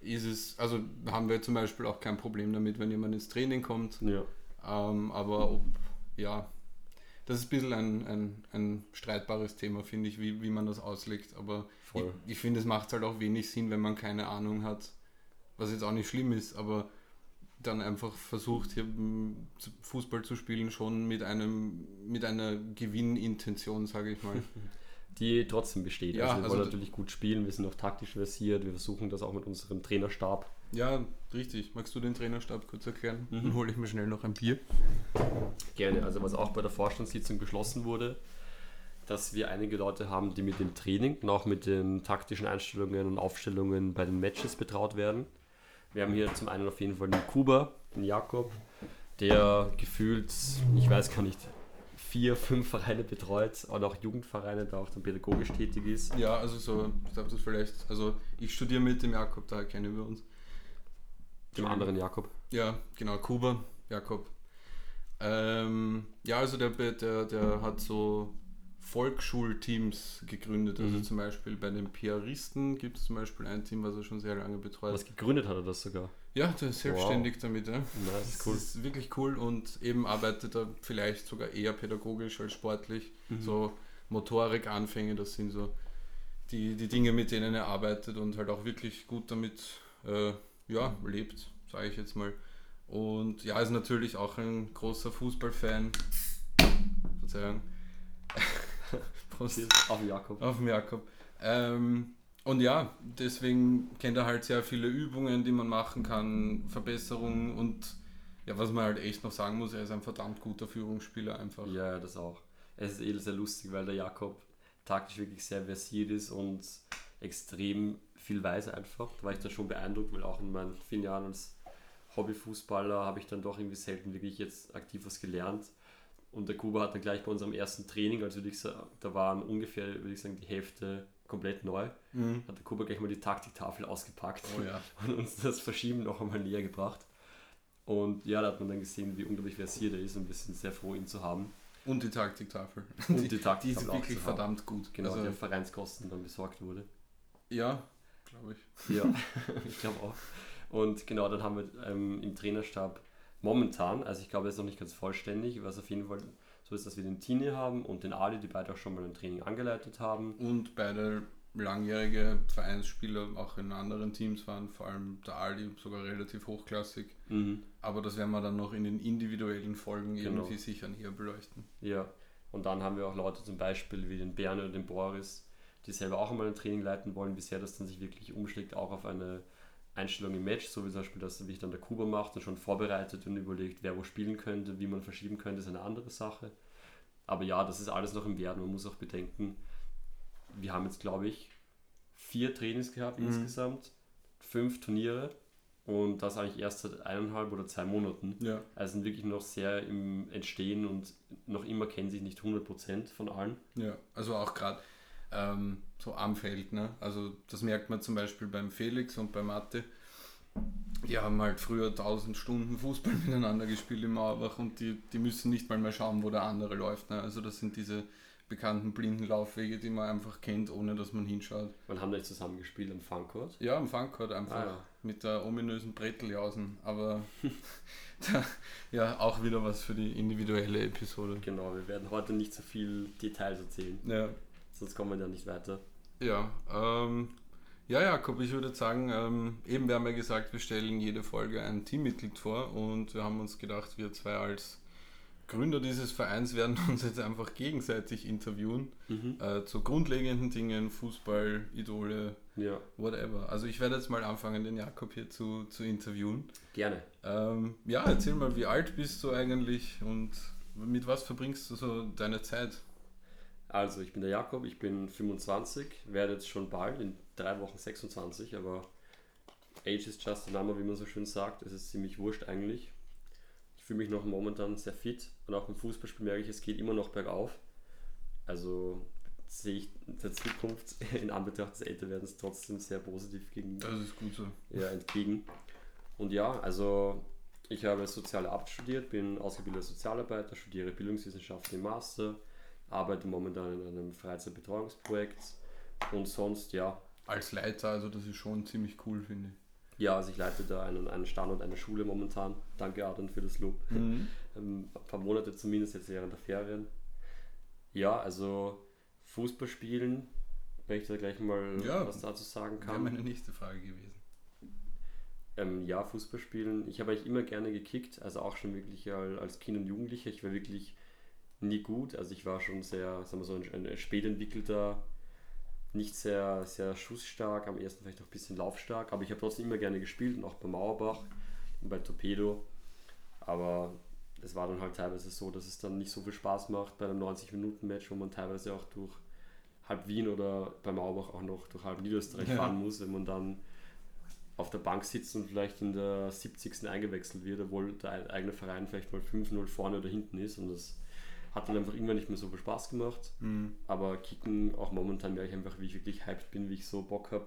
ist es, also haben wir zum Beispiel auch kein Problem damit, wenn jemand ins Training kommt. ja, Ähm, aber ob, ja, das ist ein bisschen ein, ein, ein streitbares Thema, finde ich, wie, wie man das auslegt. Aber ich, voll. ich finde, es macht halt auch wenig Sinn, wenn man keine Ahnung hat, was jetzt auch nicht schlimm ist, aber dann einfach versucht, hier m, zu- Fußball zu spielen, schon mit einem mit einer Gewinnintention, sage ich mal. Die trotzdem besteht. Ja, also wir also wollen natürlich gut spielen. Wir sind auch taktisch versiert. Wir versuchen das auch mit unserem Trainerstab. ja, richtig. Magst du den Trainerstab kurz erklären? Mhm. Dann hole ich mir schnell noch ein Bier. Gerne. Also was auch bei der Vorstandssitzung beschlossen wurde, dass wir einige Leute haben, die mit dem Training und auch mit den taktischen Einstellungen und Aufstellungen bei den Matches betraut werden. Wir haben hier zum einen auf jeden Fall den Kuba, den Jakob, der gefühlt, ich weiß gar nicht, vier, fünf Vereine betreut und auch Jugendvereine, da auch dann pädagogisch tätig ist. Ja, also so, ich darf das vielleicht, also ich studiere mit dem Jakob, daher kennen wir uns. Dem anderen Jakob. Ja, genau, Kuba, Jakob. Ähm, ja, also der, der, der hat so Volksschulteams gegründet. Also Mhm. zum Beispiel bei den Piaristen gibt es zum Beispiel ein Team, was er schon sehr lange betreut. Was gegründet hat er das sogar. Ja, der ist selbstständig damit. Ja. Nice, Das cool. ist wirklich cool und eben arbeitet er vielleicht sogar eher pädagogisch als sportlich. Mhm. So Motorikanfänge, das sind so die, die Dinge, mit denen er arbeitet und halt auch wirklich gut damit äh, ja, lebt, sage ich jetzt mal. Und ja, ist natürlich auch ein großer Fußballfan. Verzeihung. Prost. Auf den Jakob. Auf den Jakob. Ähm, und ja, deswegen kennt er halt sehr viele Übungen, die man machen kann, Verbesserungen und ja, was man halt echt noch sagen muss, er ist ein verdammt guter Führungsspieler einfach. Ja, ja, das auch. Es ist eh sehr lustig, weil der Jakob taktisch wirklich sehr versiert ist und extrem viel weiß einfach. Da war ich dann schon beeindruckt, weil auch in meinen vielen Jahren als Hobbyfußballer habe ich dann doch irgendwie selten wirklich jetzt aktiv was gelernt. Und der Kuba hat dann gleich bei unserem ersten Training, also würde ich sagen, da waren ungefähr, würde ich sagen, die Hälfte komplett neu, Mhm. hat der Kuba gleich mal die Taktiktafel ausgepackt Oh ja. und uns das Verschieben noch einmal näher gebracht. Und ja, da hat man dann gesehen, wie unglaublich versiert er ist und wir sind sehr froh, ihn zu haben. Und die Taktiktafel. Und die Die Taktiktafel ist auch wirklich verdammt gut. Genau, also, die auf Vereinskosten dann besorgt wurde. Ja, glaube ich. Ja, ich glaube auch. Und genau, dann haben wir ähm, im Trainerstab momentan, also ich glaube, er ist noch nicht ganz vollständig, was auf jeden Fall so ist, dass wir den Tini haben und den Ali, die beide auch schon mal ein Training angeleitet haben. Und beide langjährige Vereinsspieler auch in anderen Teams waren, vor allem der Ali sogar relativ hochklassig. Mhm. Aber das werden wir dann noch in den individuellen Folgen Genau. irgendwie sicher näher beleuchten. Ja, und dann haben wir auch Leute zum Beispiel wie den Berne oder den Boris, die selber auch einmal ein Training leiten wollen, wie sehr das dann sich wirklich umschlägt, auch auf eine Einstellung im Match, so wie zum Beispiel, dass sich dann der Kuba macht und schon vorbereitet und überlegt, wer wo spielen könnte, wie man verschieben könnte, ist eine andere Sache. Aber ja, das ist alles noch im Werden. Man muss auch bedenken, wir haben jetzt, glaube ich, vier Trainings gehabt Mhm. insgesamt, fünf Turniere und das eigentlich erst seit eineinhalb oder zwei Monaten. Ja. Also sind wirklich noch sehr im Entstehen und noch immer kennen sich nicht 100% von allen. Ja, also auch gerade ähm, so am Feld, ne? Also das merkt man zum Beispiel beim Felix und bei Mathe. Die haben halt früher 1000 Stunden Fußball miteinander gespielt im Mauerbach und die, die müssen nicht mal mehr schauen, wo der andere läuft. Ne? Also das sind diese bekannten blinden Laufwege, die man einfach kennt, ohne dass man hinschaut. Man haben nicht zusammen gespielt am Funkcourt. Ja, am Funkcourt einfach Ah, ja. mit der ominösen Bretteljausen, aber da, ja, auch wieder was für die individuelle Episode. Genau, wir werden heute nicht so viel Details erzählen, Ja, sonst kommen wir da nicht weiter. Ja, ähm, ja, Jakob, ich würde sagen, ähm, eben wir haben ja gesagt, wir stellen jede Folge ein Teammitglied vor und wir haben uns gedacht, wir zwei als Gründer dieses Vereins werden uns jetzt einfach gegenseitig interviewen Mhm. äh, zu grundlegenden Dingen, Fußball, Idole, Ja, whatever. Also ich werde jetzt mal anfangen, den Jakob hier zu, zu interviewen. gerne. Ähm, ja, erzähl mal, wie alt bist du eigentlich und mit was verbringst du so deine Zeit? Also, ich bin der Jakob, ich bin 25, werde jetzt schon bald, in drei Wochen 26, aber Age is just a number, wie man so schön sagt. Es ist ziemlich wurscht eigentlich. Ich fühle mich noch momentan sehr fit und auch im Fußballspiel merke ich, es geht immer noch bergauf. Also sehe ich der Zukunft in Anbetracht des Älterwerdens trotzdem sehr positiv gegen, Das ist gut so. ja, entgegen. Und ja, also ich habe Soziale Arbeit studiert, bin ausgebildeter Sozialarbeiter, studiere Bildungswissenschaften im Master, arbeite momentan in einem Freizeitbetreuungsprojekt und sonst, ja, Als Leiter, also das ist schon ziemlich cool, finde ich. ja, also ich leite da einen, einen Standort einer Schule momentan. Danke Adrian für das Lob. Ähm, ein paar Monate zumindest jetzt während der Ferien. Ja, also Fußball spielen, wenn ich da gleich mal Ja, was dazu sagen Wäre kann. meine nächste Frage gewesen. Ähm, ja, Fußball spielen. Ich habe eigentlich immer gerne gekickt, also auch schon wirklich al- als Kind und Jugendlicher. Ich war wirklich nie gut. Also ich war schon sehr, sagen wir so, ein, ein spät entwickelter, nicht sehr, sehr schussstark, am ersten vielleicht auch ein bisschen laufstark, aber ich habe trotzdem immer gerne gespielt und auch bei Mauerbach und bei Torpedo. Aber es war dann halt teilweise so, dass es dann nicht so viel Spaß macht bei einem 90-Minuten-Match, wo man teilweise auch durch halb Wien oder bei Mauerbach auch noch durch halb Niederösterreich Ja. fahren muss, wenn man dann auf der Bank sitzt und vielleicht in der 70. eingewechselt wird, obwohl der eigene Verein vielleicht mal 5-0 vorne oder hinten ist und das hat dann einfach irgendwann nicht mehr so viel Spaß gemacht. Mhm. Aber Kicken, auch momentan merke ich einfach, wie ich wirklich hyped bin, wie ich so Bock habe.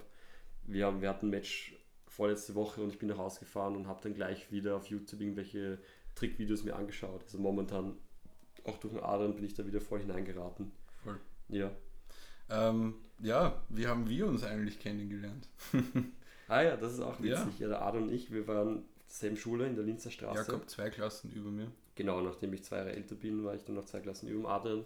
Wir, haben- wir hatten ein Match vorletzte Woche und ich bin nach Hause gefahren und habe dann gleich wieder auf YouTube irgendwelche Trickvideos mir angeschaut. Also momentan, auch durch den Adrian bin ich da wieder voll hineingeraten. Voll. Ja. Ähm, ja, wie haben wir uns eigentlich kennengelernt? Ah ja, das ist auch Ja. witzig. Ja, der Adrian und ich, wir waren selben Schule in der Linzer Straße. Jakob, zwei Klassen über mir. Genau, nachdem ich zwei Jahre älter bin, war ich dann noch zwei Klassen über Adrian.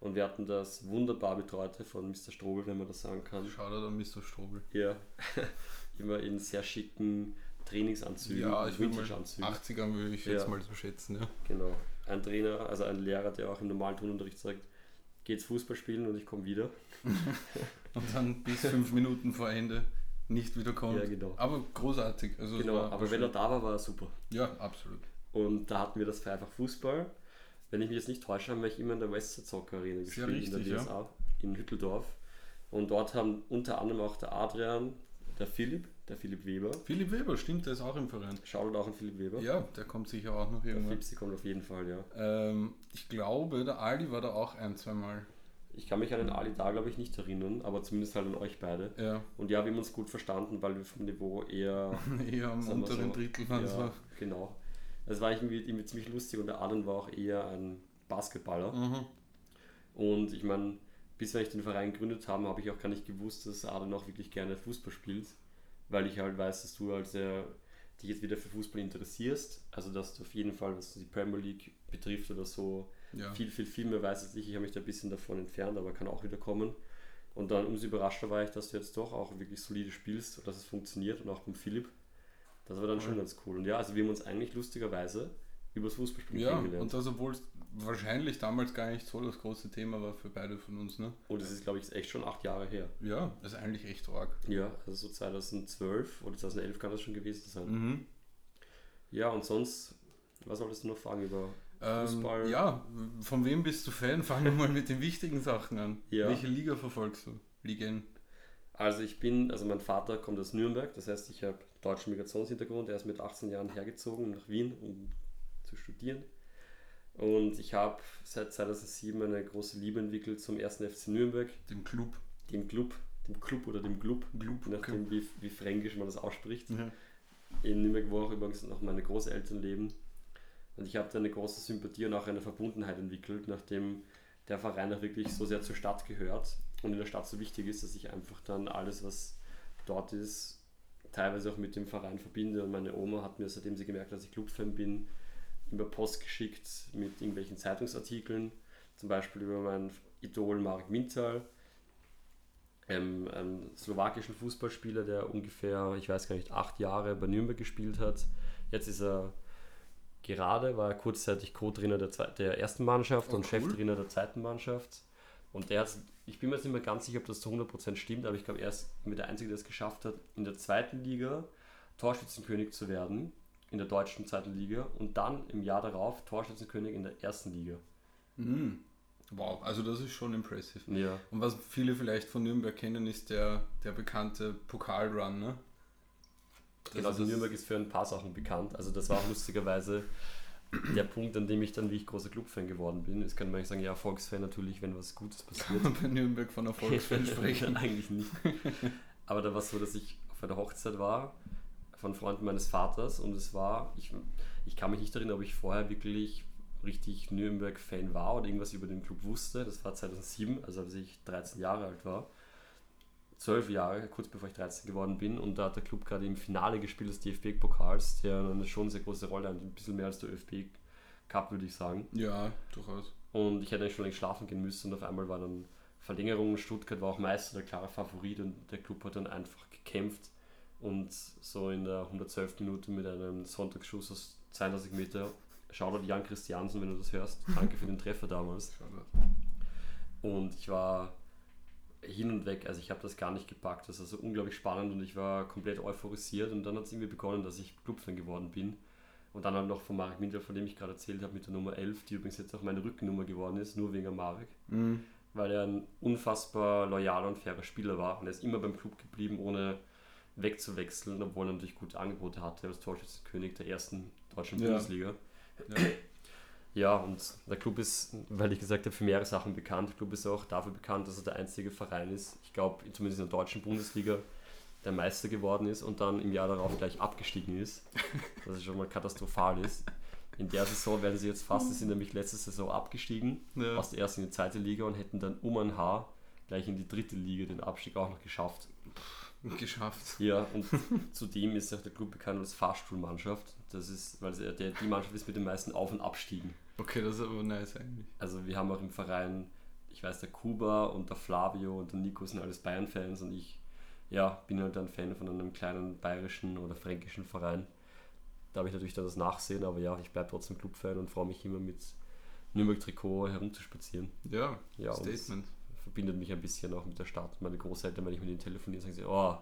Und wir hatten das wunderbar betreute von Mr. Strobel, wenn man das sagen kann. Shoutout an Mr. Strobel. Ja, immer in sehr schicken Trainingsanzügen, Ja, ich würde mal Vintage-Anzügen. 80er würde ich jetzt Ja. mal so schätzen, ja. Genau. Ein Trainer, also ein Lehrer, der auch im normalen Turnunterricht sagt, geht's Fußball spielen und ich komme wieder. Und dann bis fünf Minuten vor Ende nicht wiederkommt. Ja, genau. Aber großartig. Also Genau, aber wenn er da war, war er super. Ja, absolut. Und da hatten wir das für einfach Fußball. Wenn ich mich jetzt nicht täusche, haben wir immer in der Westside Soccer Arena gespielt, in richtig, der ja. DSA, in Hütteldorf. Und dort haben unter anderem auch der Adrian, der Philipp, der Philipp Weber, Philipp Weber, stimmt, der ist auch im Verein. schaut auch an Philipp Weber. Ja, der kommt sicher auch noch Der irgendwann. Flipsy kommt auf jeden Fall, ja. Ähm, ich glaube, der Ali war da auch ein, zweimal. Ich kann mich an den Ali da, glaube ich, nicht erinnern, aber zumindest halt an euch beide. Ja, Und ja, wir haben uns gut verstanden, weil wir vom Niveau eher eher am unteren so, Drittel waren Ja, so. genau. Es war irgendwie, irgendwie ziemlich lustig und der Adrian war auch eher ein Basketballer. Mhm. Und ich meine, bis ich den Verein gegründet habe, habe ich auch gar nicht gewusst, dass Adam auch wirklich gerne Fußball spielt, weil ich halt weiß, dass du als der dich jetzt wieder für Fußball interessierst, also dass du auf jeden Fall, was die Premier League betrifft oder so, ja. viel, viel, viel mehr weißt als ich. Ich habe mich da ein bisschen davon entfernt, aber kann auch wieder kommen. Und dann umso überraschter war ich, dass du jetzt doch auch wirklich solide spielst und dass es funktioniert und auch beim Philipp. Das war dann schon ganz cool. Und ja, also wir haben uns eigentlich lustigerweise übers Fußballspielen ja, kennengelernt. Und das, obwohl es wahrscheinlich damals gar nicht so das große Thema war für beide von uns, ne? Und das ist, glaube ich, echt schon acht Jahre her. Ja, das ist eigentlich echt arg. Ja, also so 2012 oder 2011 kann das schon gewesen sein. Mhm. Ja, und sonst, was wolltest du noch fragen über Fußball? Ähm, ja, von wem bist du Fan? Fangen wir mal mit den wichtigen Sachen an. Ja. Welche Liga verfolgst du? Ligen? Also ich bin, also mein Vater kommt aus Nürnberg, das heißt ich habe deutschen Migrationshintergrund, er ist mit 18 Jahren hergezogen nach Wien, um zu studieren. Und ich habe seit 2007 eine große Liebe entwickelt zum ersten FC Nürnberg. Dem Club. Dem Club. Dem Club oder dem Club. Club nachdem, okay. wie, wie fränkisch man das ausspricht. Ja. In Nürnberg, wo auch übrigens noch meine Großeltern leben. Und ich habe da eine große Sympathie und auch eine Verbundenheit entwickelt, nachdem der Verein auch wirklich so sehr zur Stadt gehört und in der Stadt so wichtig ist, dass ich einfach dann alles, was dort ist, teilweise auch mit dem Verein verbinde. Und meine Oma hat mir, seitdem sie gemerkt hat, dass ich Clubfan bin, über Post geschickt mit irgendwelchen Zeitungsartikeln, zum Beispiel über meinen Idol Marek Mintal, ähm, einen slowakischen Fußballspieler, der ungefähr, ich weiß gar nicht, acht Jahre bei Nürnberg gespielt hat. Jetzt ist er gerade, war er kurzzeitig Co-Trainer der, der ersten Mannschaft oh, und cool. Cheftrainer der zweiten Mannschaft. Und der hat, ich bin mir jetzt nicht mehr ganz sicher, ob das zu 100% stimmt, aber ich glaube, er ist mit der Einzige, der es geschafft hat, in der zweiten Liga Torschützenkönig zu werden in der deutschen zweiten Liga und dann im Jahr darauf Torschützenkönig in der ersten Liga. Mhm. Wow, also das ist schon impressive. Ja. Und was viele vielleicht von Nürnberg kennen, ist der, der bekannte Pokalrun, ne? genau, also Nürnberg ist für ein paar Sachen bekannt. Also das war auch lustigerweise der Punkt, an dem ich dann wie ich großer Clubfan geworden bin. Jetzt kann man sagen, ja, Erfolgsfan natürlich, wenn was Gutes passiert. Kann man bei Nürnberg von Erfolgsfan sprechen? Eigentlich nicht. Aber da war es so, dass ich auf einer Hochzeit war von Freunden meines Vaters und es war, ich, ich kann mich nicht erinnern, ob ich vorher wirklich richtig Nürnberg-Fan war oder irgendwas über den Club wusste. Das war 2007, also als ich 13 Jahre alt war. 12 Jahre, kurz bevor ich 13 geworden bin. Und da hat der Club gerade im Finale gespielt des DFB-Pokals, der eine schon sehr große Rolle hat, ein bisschen mehr als der ÖFB Cup, würde ich sagen. Ja, durchaus. Und ich hätte eigentlich schon längst schlafen gehen müssen und auf einmal war dann Verlängerung. Stuttgart war auch Meister, der klare Favorit und der Club hat dann einfach gekämpft und so in der 112. Minute mit einem Sonntagsschuss aus 32 Meter. Shoutout Jan Christiansen, wenn du das hörst. Danke für den Treffer damals. Und ich war hin und weg, also ich habe das gar nicht gepackt. Das war so unglaublich spannend und ich war komplett euphorisiert und dann hat es irgendwie begonnen, dass ich Clubfan geworden bin. Und dann halt noch von Marek Mindel, von dem ich gerade erzählt habe, mit der Nummer 11, die übrigens jetzt auch meine Rückennummer geworden ist, nur wegen Marek. Mhm. Weil er ein unfassbar loyaler und fairer Spieler war und er ist immer beim Club geblieben, ohne wegzuwechseln, obwohl er natürlich gute Angebote hatte als Torschützenkönig der ersten deutschen ja. Bundesliga. Ja. Ja. und der Club ist, weil ich gesagt habe, für mehrere Sachen bekannt. Der Club ist auch dafür bekannt, dass er der einzige Verein ist, ich glaube, zumindest in der deutschen Bundesliga, der Meister geworden ist und dann im Jahr darauf gleich abgestiegen ist. Was schon mal katastrophal ist. In der Saison werden sie jetzt fast, sie sind nämlich letzte Saison abgestiegen, ja. aus der ersten in die zweite Liga und hätten dann um ein Haar gleich in die dritte Liga den Abstieg auch noch geschafft. geschafft. Ja, und zudem ist auch der Club bekannt als Fahrstuhlmannschaft. Das ist, weil der, die Mannschaft ist mit den meisten Auf- und Abstiegen. Okay, das ist aber nice eigentlich. Also wir haben auch im Verein, ich weiß, der Kuba und der Flavio und der Nico sind alles Bayern-Fans und ich ja, bin halt ein Fan von einem kleinen bayerischen oder fränkischen Verein. Da habe ich natürlich dann das Nachsehen, aber ja, ich bleibe trotzdem Clubfan und freue mich immer mit Nürnberg-Trikot herumzuspazieren. Ja, ja Statement verbindet mich ein bisschen auch mit der Stadt. Meine Großeltern, wenn ich mit ihnen telefoniere, sagen sie, oh,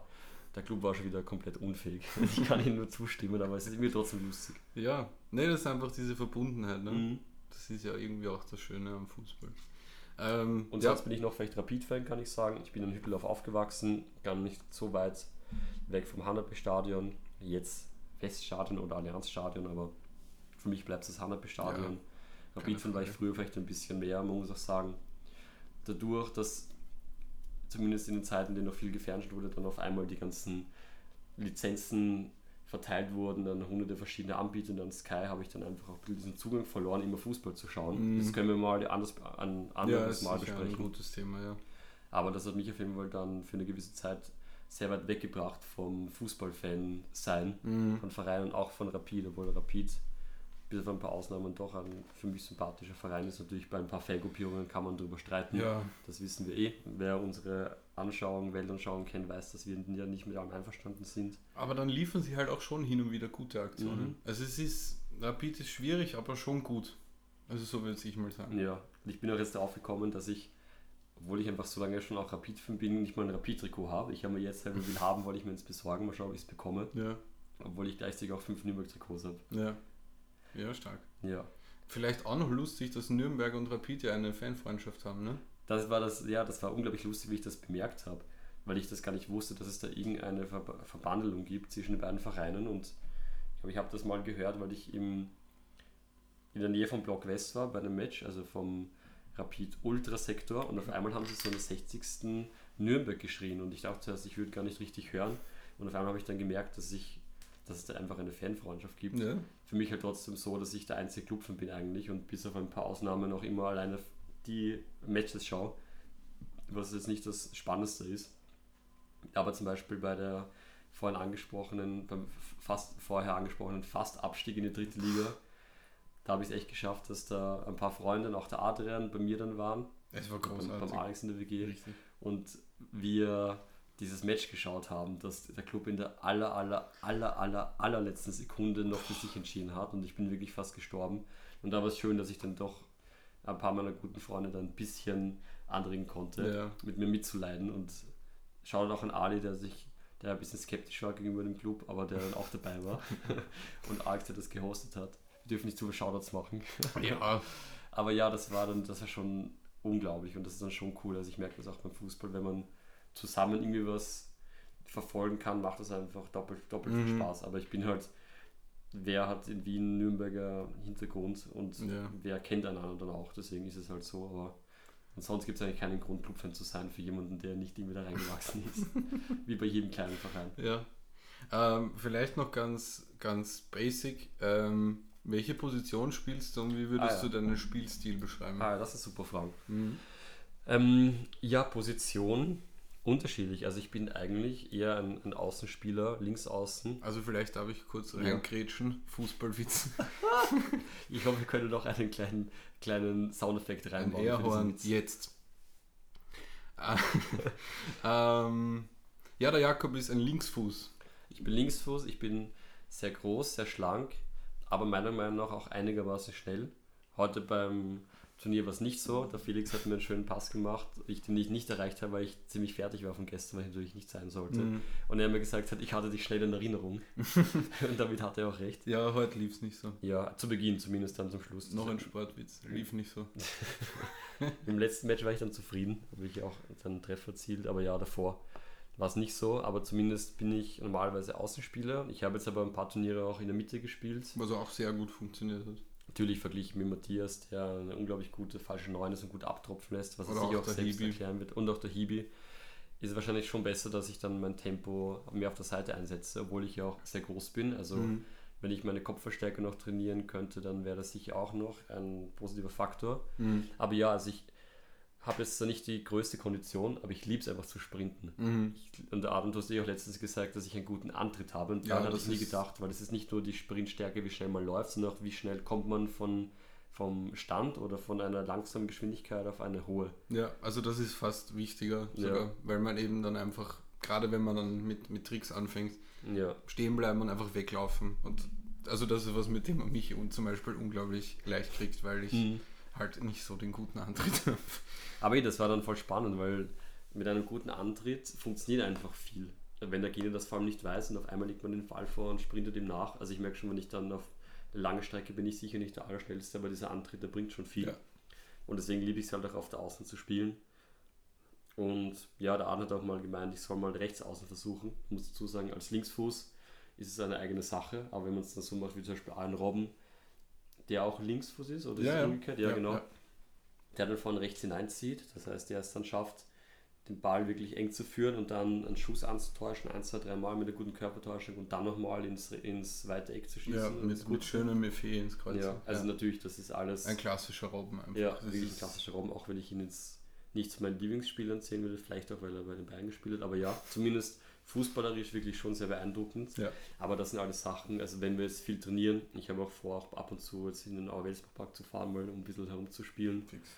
der Club war schon wieder komplett unfähig. Ich kann ihnen nur zustimmen, aber es ist irgendwie trotzdem lustig. Ja, ne, das ist einfach diese Verbundenheit. Ne? Mhm. Das ist ja irgendwie auch das Schöne am Fußball. Ähm, und sonst bin ich noch vielleicht Rapid-Fan, kann ich sagen. Ich bin in Hütteldorf aufgewachsen, gar nicht so weit weg vom Hanape-Stadion. Jetzt Weststadion oder Allianzstadion, aber für mich bleibt es das Hanape-Stadion. Ja, Rapid-Fan war ich früher vielleicht ein bisschen mehr, man muss auch sagen dadurch, dass zumindest in den Zeiten, in denen noch viel gefernst wurde, dann auf einmal die ganzen Lizenzen verteilt wurden an hunderte verschiedene Anbieter und an Sky habe ich dann einfach auch diesen Zugang verloren, immer Fußball zu schauen. Mhm. Das können wir mal anders, an Ja, anderes das Mal ist sicher ein besprechen. gutes Thema, ja. Aber das hat mich auf jeden Fall dann für eine gewisse Zeit sehr weit weggebracht vom Fußballfan sein, Mhm. von Vereinen, auch von Rapid, obwohl Rapid bis auf ein paar Ausnahmen doch ein für mich sympathischer Verein ist. Natürlich bei ein paar Fangruppierungen kann man darüber streiten. Ja, Das wissen wir eh. Wer unsere Anschauung, Weltanschauung kennt, weiß, dass wir ja nicht mit allem einverstanden sind. aber dann liefern sie halt auch schon hin und wieder gute Aktionen. Mhm. Also es ist, Rapid ist schwierig, aber schon gut. Also so würde ich mal sagen. Ja, und ich bin auch jetzt darauf gekommen, dass ich, obwohl ich einfach so lange schon auch Rapid-Fan bin, nicht mal ein Rapid-Trikot habe. Ich habe mir jetzt, selber will haben, wollte ich mir eins besorgen, mal schauen, ob ich es bekomme. Ja, Obwohl ich gleichzeitig auch fünf Nürnberg-Trikots habe. ja. Ja, stark. Ja. Vielleicht auch noch lustig, dass Nürnberg und Rapid ja eine Fanfreundschaft haben, ne? Das war das, ja, das war unglaublich lustig, wie ich das bemerkt habe, weil ich das gar nicht wusste, dass es da irgendeine Ver Verbandelung gibt zwischen den beiden Vereinen und ich glaube, ich habe das mal gehört, weil ich im, in der Nähe vom Block West war bei einem Match, also vom Rapid Ultra Sektor und auf einmal haben sie so eine 60. Nürnberg geschrien und ich dachte zuerst, ich würde gar nicht richtig hören und auf einmal habe ich dann gemerkt, dass ich dass es da einfach eine Fanfreundschaft gibt. Ja. Für mich halt trotzdem so, dass ich der einzige Clubfan bin eigentlich und bis auf ein paar Ausnahmen auch immer alleine die Matches schaue, was jetzt nicht das Spannendste ist. Aber zum Beispiel bei der vorhin angesprochenen, beim fast vorher angesprochenen Fast-Abstieg in die dritte Liga, da habe ich es echt geschafft, dass da ein paar Freunde, und auch der Adrian, bei mir dann waren, Es war beim, großartig. beim Alex in der WG Richtig. und wir dieses Match geschaut haben, dass der Club in der aller, aller, aller, aller, allerletzten Sekunde noch für sich entschieden hat und ich bin wirklich fast gestorben. Und da war es schön, dass ich dann doch ein paar meiner guten Freunde dann ein bisschen anregen konnte, Ja. mit mir mitzuleiden und schaut auch an Ali, der sich der ein bisschen skeptisch war gegenüber dem Club, aber der dann auch dabei war und Alex, der das gehostet hat. Wir dürfen nicht zu viele Shoutouts machen. Ja, Aber ja, das war dann, das war schon unglaublich und das ist dann schon cool. Also ich merke das auch beim Fußball, wenn man zusammen irgendwie was verfolgen kann, macht das einfach doppelt, doppelt viel Mhm. Spaß. Aber ich bin halt, wer hat in Wien Nürnberger Hintergrund und Ja. wer kennt einander dann auch, deswegen ist es halt so, aber sonst gibt es eigentlich keinen Grund, Clubfan zu sein für jemanden, der nicht irgendwie da reingewachsen ist. Wie bei jedem kleinen Verein. ja. Ähm, vielleicht noch ganz, ganz basic. Ähm, welche Position spielst du und wie würdest Ah, ja. du deinen Spielstil beschreiben? Ah, das ist super Frage. Mhm. Ähm, ja, Position unterschiedlich. Also ich bin eigentlich eher ein, ein Außenspieler, links außen. Also vielleicht darf ich kurz Ja. reingrätschen. Fußballwitz. Ich hoffe, wir können noch einen kleinen, kleinen Soundeffekt Ein reinbauen. Airhorn Witz. jetzt. Ähm, ja, der Jakob ist ein Linksfuß. Ich bin Linksfuß, ich bin sehr groß, sehr schlank, aber meiner Meinung nach auch einigermaßen schnell. Heute beim Turnier war es nicht so. Der Felix hat mir einen schönen Pass gemacht, ich den ich nicht erreicht habe, weil ich ziemlich fertig war von gestern, weil ich natürlich nicht sein sollte. Mhm. Und er mir gesagt hat, ich hatte dich schnell in Erinnerung. Und damit hat er auch recht. Ja, heute lief es nicht so. Ja, zu Beginn zumindest, dann zum Schluss. Noch ein Sportwitz. Lief nicht so. Im letzten Match war ich dann zufrieden, habe ich auch dann einen Treffer erzielt, aber ja, davor war es nicht so, aber zumindest bin ich normalerweise Außenspieler. Ich habe jetzt aber ein paar Turniere auch in der Mitte gespielt. Was auch sehr gut funktioniert hat. Natürlich verglichen mit Matthias, der eine unglaublich gute falsche Neun ist und gut abtropfen lässt, was er sich auch auch selbst Hibi. erklären wird. Und auch der Hibi ist wahrscheinlich schon besser, dass ich dann mein Tempo mehr auf der Seite einsetze, obwohl ich ja auch sehr groß bin. Also Mhm. wenn ich meine Kopfverstärke noch trainieren könnte, dann wäre das sicher auch noch ein positiver Faktor. Mhm. Aber ja, also ich habe jetzt nicht die größte Kondition, aber ich liebe es einfach zu sprinten. Mhm. Ich, und Adam, du hast dir auch letztens gesagt, dass ich einen guten Antritt habe. Und Ja, daran habe das ich nie gedacht, weil das ist nicht nur die Sprintstärke, wie schnell man läuft, sondern auch wie schnell kommt man von, vom Stand oder von einer langsamen Geschwindigkeit auf eine hohe. Ja, also das ist fast wichtiger, Ja. sogar, weil man eben dann einfach, gerade wenn man dann mit, mit Tricks anfängt, Ja, stehen bleiben und einfach weglaufen. Und also das ist was, mit dem man mich zum Beispiel unglaublich leicht kriegt, weil ich Mhm. Halt nicht so den guten Antritt aber eh, das war dann voll spannend, weil mit einem guten Antritt funktioniert einfach viel. Wenn der Gegner das vor allem nicht weiß und auf einmal liegt man den Fall vor und sprintet ihm nach. Also ich merke schon, wenn ich dann auf eine lange Strecke bin, ich sicher nicht der Allerschnellste, aber dieser Antritt, der bringt schon viel. Ja. Und deswegen liebe ich es halt auch auf der Außen zu spielen. Und ja, der Arne hat auch mal gemeint, ich soll mal rechts außen versuchen. Ich muss dazu sagen, als Linksfuß ist es eine eigene Sache, aber wenn man es dann so macht wie zum Beispiel Alan Robben, der auch Linksfuß ist, oder ist Ja, es ja. umgekehrt? Ja, Ja, genau. ja. Der dann vorne rechts hineinzieht, das heißt, der es dann schafft, den Ball wirklich eng zu führen und dann einen Schuss anzutäuschen, ein, zwei, drei Mal mit einer guten Körpertäuschung und dann nochmal ins, ins weite Eck zu schießen. Ja, mit, mit schönem Effet ins Kreuz. Ja, also ja. natürlich, das ist alles. Ein klassischer Robben einfach. Ja, wirklich ein klassischer Robben, auch wenn ich ihn jetzt nicht zu meinen Lieblingsspielern zählen würde, vielleicht auch, weil er bei den Bayern gespielt hat, aber ja, zumindest fußballerisch wirklich schon sehr beeindruckend. Ja. Aber das sind alles Sachen, also wenn wir jetzt viel trainieren, ich habe auch vor, auch ab und zu jetzt in den Auer-Welsbach-Park zu fahren, mal um ein bisschen herumzuspielen. Fix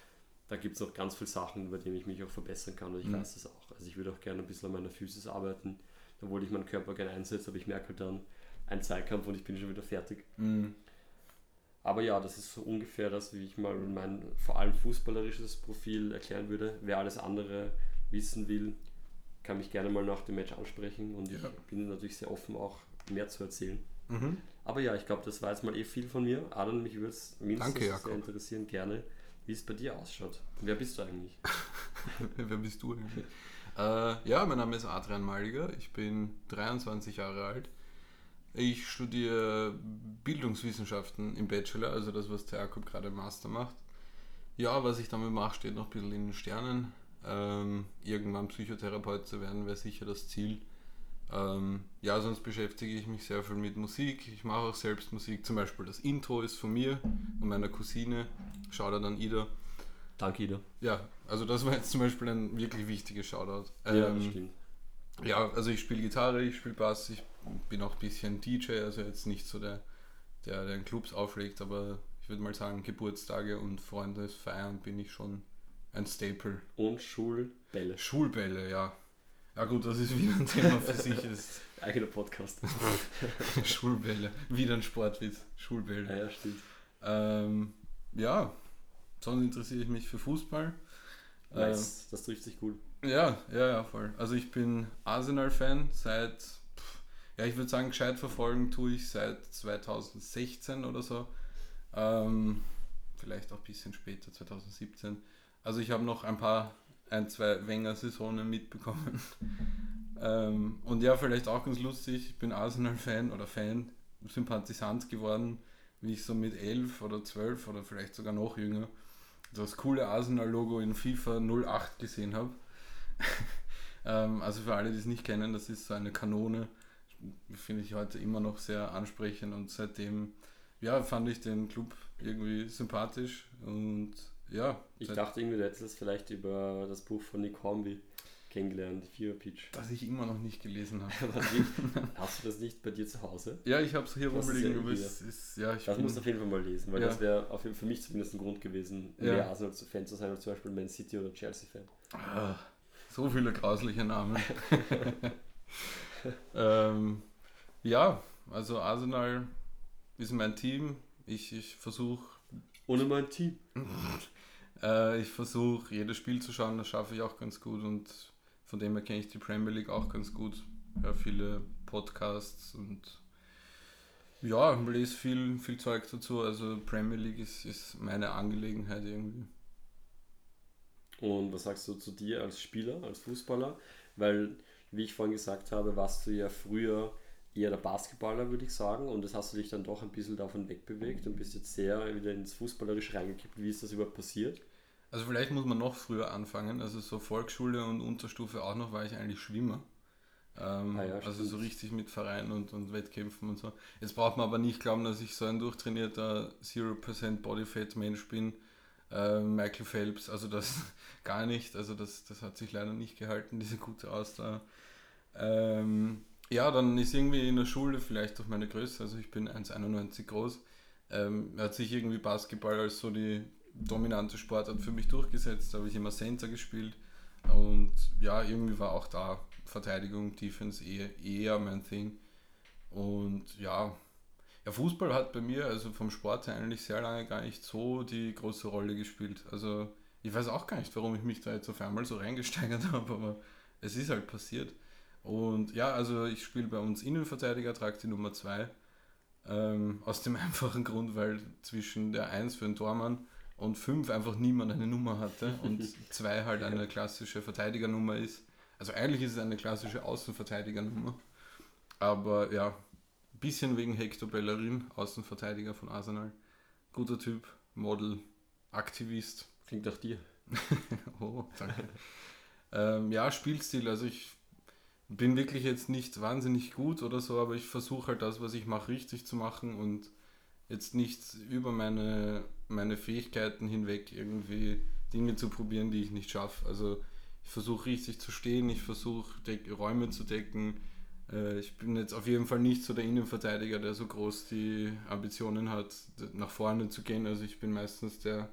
da gibt es noch ganz viele Sachen, über die ich mich auch verbessern kann und ich mhm. weiß das auch. Also ich würde auch gerne ein bisschen an meiner Physis arbeiten, obwohl ich meinen Körper gerne einsetze, aber ich merke halt dann einen Zeitkampf und ich bin schon wieder fertig. Mhm. Aber ja, das ist so ungefähr das, wie ich mal mein vor allem fußballerisches Profil erklären würde. Wer alles andere wissen will, kann mich gerne mal nach dem Match ansprechen und ja. ich bin natürlich sehr offen, auch mehr zu erzählen. Mhm. Aber ja, ich glaube, das war jetzt mal eh viel von mir. Adam, mich würde es mindestens Danke, sehr interessieren, gerne wie es bei dir ausschaut. Wer bist du eigentlich? Wer bist du eigentlich? Äh, ja, mein Name ist Adrian Maliger, ich bin 23 Jahre alt. Ich studiere Bildungswissenschaften im Bachelor, also das, was der Jakob gerade im Master macht. Ja, was ich damit mache, steht noch ein bisschen in den Sternen. Ähm, irgendwann Psychotherapeut zu werden, wäre sicher das Ziel. Ähm, ja, sonst beschäftige ich mich sehr viel mit Musik. Ich mache auch selbst Musik. Zum Beispiel das Intro ist von mir und meiner Cousine. Shoutout an Ida. Danke, Ida. Ja, also das war jetzt zum Beispiel ein wirklich wichtiges Shoutout. Ähm, ja, das stimmt. Ja, also ich spiele Gitarre, ich spiele Bass, ich bin auch ein bisschen DJ, also jetzt nicht so der, der, der in Clubs auflegt, aber ich würde mal sagen, Geburtstage und Freundesfeiern bin ich schon ein Staple. Und Schulbälle. Schulbälle, ja. Ja gut, das ist wieder ein Thema für sich. Ist Eigener Podcast. Schulbälle. Wieder ein Sportwitz. Schulbälle. Ja, ja stimmt. Ähm, ja, sonst interessiere ich mich für Fußball. Nice, ähm, das trifft sich gut. Ja, ja, ja, voll. Also ich bin Arsenal-Fan seit, ja, ich würde sagen, gescheit verfolgen tue ich seit 2016 oder so. Ähm, vielleicht auch ein bisschen später, 2017. Also ich habe noch ein paar ein, zwei Wenger-Saisonen mitbekommen. ähm, und ja, vielleicht auch ganz lustig, ich bin Arsenal-Fan oder Fan, Sympathisant geworden, wie ich so mit elf oder zwölf oder vielleicht sogar noch jünger das coole Arsenal-Logo in FIFA 08 gesehen habe. ähm, also für alle, die es nicht kennen, das ist so eine Kanone. Finde ich heute immer noch sehr ansprechend und seitdem ja, fand ich den Club irgendwie sympathisch und ja. Ich dachte irgendwie, du hättest es vielleicht über das Buch von Nick Hornby kennengelernt, Fever Pitch. Das ich immer noch nicht gelesen habe. Hast du das nicht bei dir zu Hause? Ja, ich habe es hier rumliegen. Ja ist, ja, das musst du auf jeden Fall mal lesen, weil ja. das wäre für mich zumindest ein Grund gewesen, ja. mehr Arsenal-Fan zu sein, als zum Beispiel Man City oder Chelsea-Fan. Ah, so viele grausliche Namen. ähm, ja, also Arsenal ist mein Team. Ich, ich versuche. Ohne mein Team. Äh, ich versuche jedes Spiel zu schauen, das schaffe ich auch ganz gut und von dem her kenne ich die Premier League auch ganz gut. Höre viele Podcasts und ja, lese viel, viel Zeug dazu. Also Premier League ist, ist meine Angelegenheit irgendwie. Und was sagst du zu dir als Spieler, als Fußballer? Weil, wie ich vorhin gesagt habe, warst du ja früher eher der Basketballer, würde ich sagen. Und das hast du dich dann doch ein bisschen davon wegbewegt und bist jetzt sehr wieder ins Fußballerische reingekippt. Wie ist das überhaupt passiert? Also vielleicht muss man noch früher anfangen. Also so Volksschule und Unterstufe auch noch war ich eigentlich Schwimmer. Ähm, ah ja, also so richtig mit Vereinen und, und Wettkämpfen und so. Jetzt braucht man aber nicht glauben, dass ich so ein durchtrainierter 0% Bodyfat Mensch bin. Äh, Michael Phelps, also das gar nicht. Also das, das hat sich leider nicht gehalten, diese gute Ausdauer. Ähm, ja, dann ist irgendwie in der Schule vielleicht auch meine Größe, also ich bin 1,91 groß, ähm, hat sich irgendwie Basketball als so die dominante Sportart für mich durchgesetzt, da habe ich immer Center gespielt und ja, irgendwie war auch da Verteidigung, Defense eher, eher mein Thing und ja, ja, Fußball hat bei mir, also vom Sport her eigentlich sehr lange gar nicht so die große Rolle gespielt. Also ich weiß auch gar nicht, warum ich mich da jetzt auf einmal so reingesteigert habe, aber es ist halt passiert. Und ja, also ich spiele bei uns Innenverteidiger, trage die Nummer 2. Ähm, aus dem einfachen Grund, weil zwischen der 1 für den Tormann und 5 einfach niemand eine Nummer hatte und 2 halt eine klassische Verteidigernummer ist. Also eigentlich ist es eine klassische Außenverteidigernummer. Aber ja, ein bisschen wegen Hector Bellerin, Außenverteidiger von Arsenal. Guter Typ, Model, Aktivist. Klingt auch dir. oh, danke. Ähm, ja, Spielstil, also ich bin wirklich jetzt nicht wahnsinnig gut oder so, aber ich versuche halt das, was ich mache, richtig zu machen und jetzt nicht über meine, meine Fähigkeiten hinweg irgendwie Dinge zu probieren, die ich nicht schaffe. Also ich versuche richtig zu stehen, ich versuche Räume zu decken. Äh, ich bin jetzt auf jeden Fall nicht so der Innenverteidiger, der so groß die Ambitionen hat, nach vorne zu gehen. Also ich bin meistens der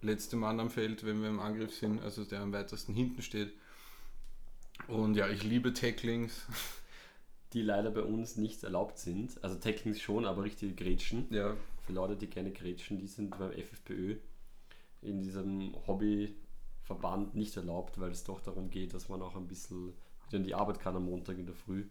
letzte Mann am Feld, wenn wir im Angriff sind, also der am weitesten hinten steht. Und ja, ich liebe Tacklings. Die leider bei uns nicht erlaubt sind. Also Tacklings schon, aber richtige Grätschen. Ja. Für Leute, die gerne Grätschen, die sind beim FFPÖ in diesem Hobbyverband nicht erlaubt, weil es doch darum geht, dass man auch ein bisschen wieder in die Arbeit kann am Montag in der Früh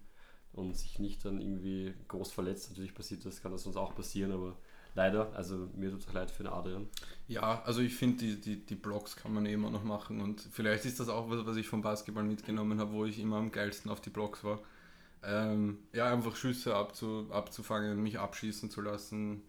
und sich nicht dann irgendwie groß verletzt. Natürlich passiert das, kann das uns auch passieren, aber leider, also mir tut es leid für den Adrian. Ja, also ich finde, die, die, die Blogs kann man eh immer noch machen und vielleicht ist das auch was, was ich vom Basketball mitgenommen habe, wo ich immer am geilsten auf die Blogs war. Ähm, ja, einfach Schüsse abzu, abzufangen, mich abschießen zu lassen.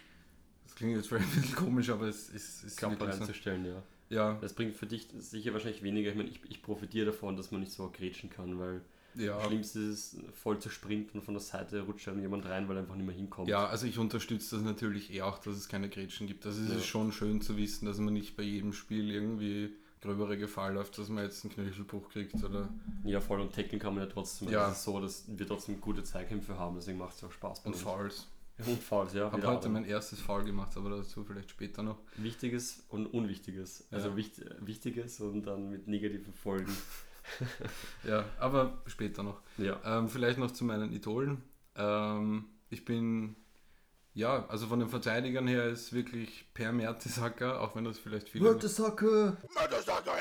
Das klingt jetzt vielleicht ein bisschen komisch, aber es ist, ist Körper reinzustellen, ja. Ja. Das bringt für dich sicher wahrscheinlich weniger. Ich meine, ich, ich profitiere davon, dass man nicht so grätschen kann, weil ja. Das Schlimmste ist voll zu sprinten und von der Seite rutscht dann jemand rein, weil er einfach nicht mehr hinkommt. Ja, also ich unterstütze das natürlich eh auch, dass es keine Grätschen gibt. Also es ja. ist schon schön zu wissen, dass man nicht bei jedem Spiel irgendwie gröbere Gefahr läuft, dass man jetzt einen Knöchelbruch kriegt oder. Ja, voll und Tackling kann man ja trotzdem. Ja. Es ist so, dass wir trotzdem gute Zweikämpfe haben, deswegen macht es auch Spaß. und Fouls. Und Fouls, ja. Ich habe heute mein erstes Foul gemacht, aber dazu vielleicht später noch. Wichtiges und Unwichtiges. Also ja. wichtig, Wichtiges und dann mit negativen Folgen. ja, aber später noch. Ja. Ähm, vielleicht noch zu meinen Idolen. Ähm, ich bin, ja, also von den Verteidigern her ist wirklich Per Mertesacker, auch wenn das vielleicht viele... Mertesacker! Mertesacker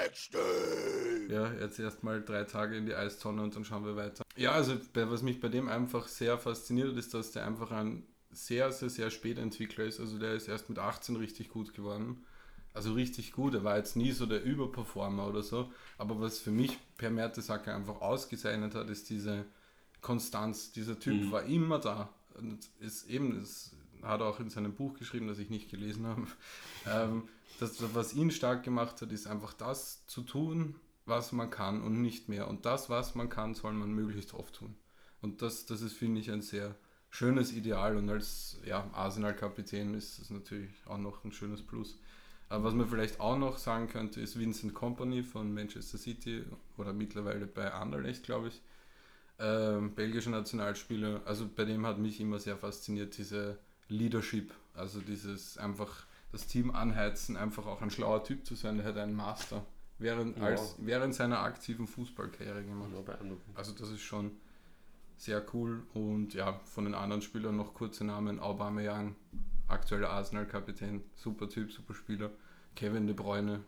Ja, jetzt erstmal drei Tage in die Eistonne und dann schauen wir weiter. Ja, also was mich bei dem einfach sehr fasziniert, ist, dass der einfach ein sehr, sehr, sehr Spätentwickler ist. Also der ist erst mit 18 richtig gut geworden also richtig gut. Er war jetzt nie so der Überperformer oder so. Aber was für mich Per Mertesacker einfach ausgezeichnet hat, ist diese Konstanz. Dieser Typ mhm. war immer da. Und ist eben, das hat auch in seinem Buch geschrieben, das ich nicht gelesen habe. ähm, das, was ihn stark gemacht hat, ist einfach das zu tun, was man kann und nicht mehr. Und das, was man kann, soll man möglichst oft tun. Und das, das ist, finde ich, ein sehr schönes Ideal. Und als ja, Arsenal-Kapitän ist das natürlich auch noch ein schönes Plus. Aber was man vielleicht auch noch sagen könnte, ist Vincent Company von Manchester City oder mittlerweile bei Anderlecht, glaube ich. Ähm, belgischer Nationalspieler. Also bei dem hat mich immer sehr fasziniert, diese Leadership, also dieses einfach das Team anheizen, einfach auch ein schlauer Typ zu sein. Der hat einen Master während, ja. als, während seiner aktiven Fußballkarriere gemacht. Ja, also das ist schon sehr cool. Und ja, von den anderen Spielern noch kurze Namen. Aubameyang, aktueller Arsenal-Kapitän, super Typ, super Spieler. Kevin De Bruyne,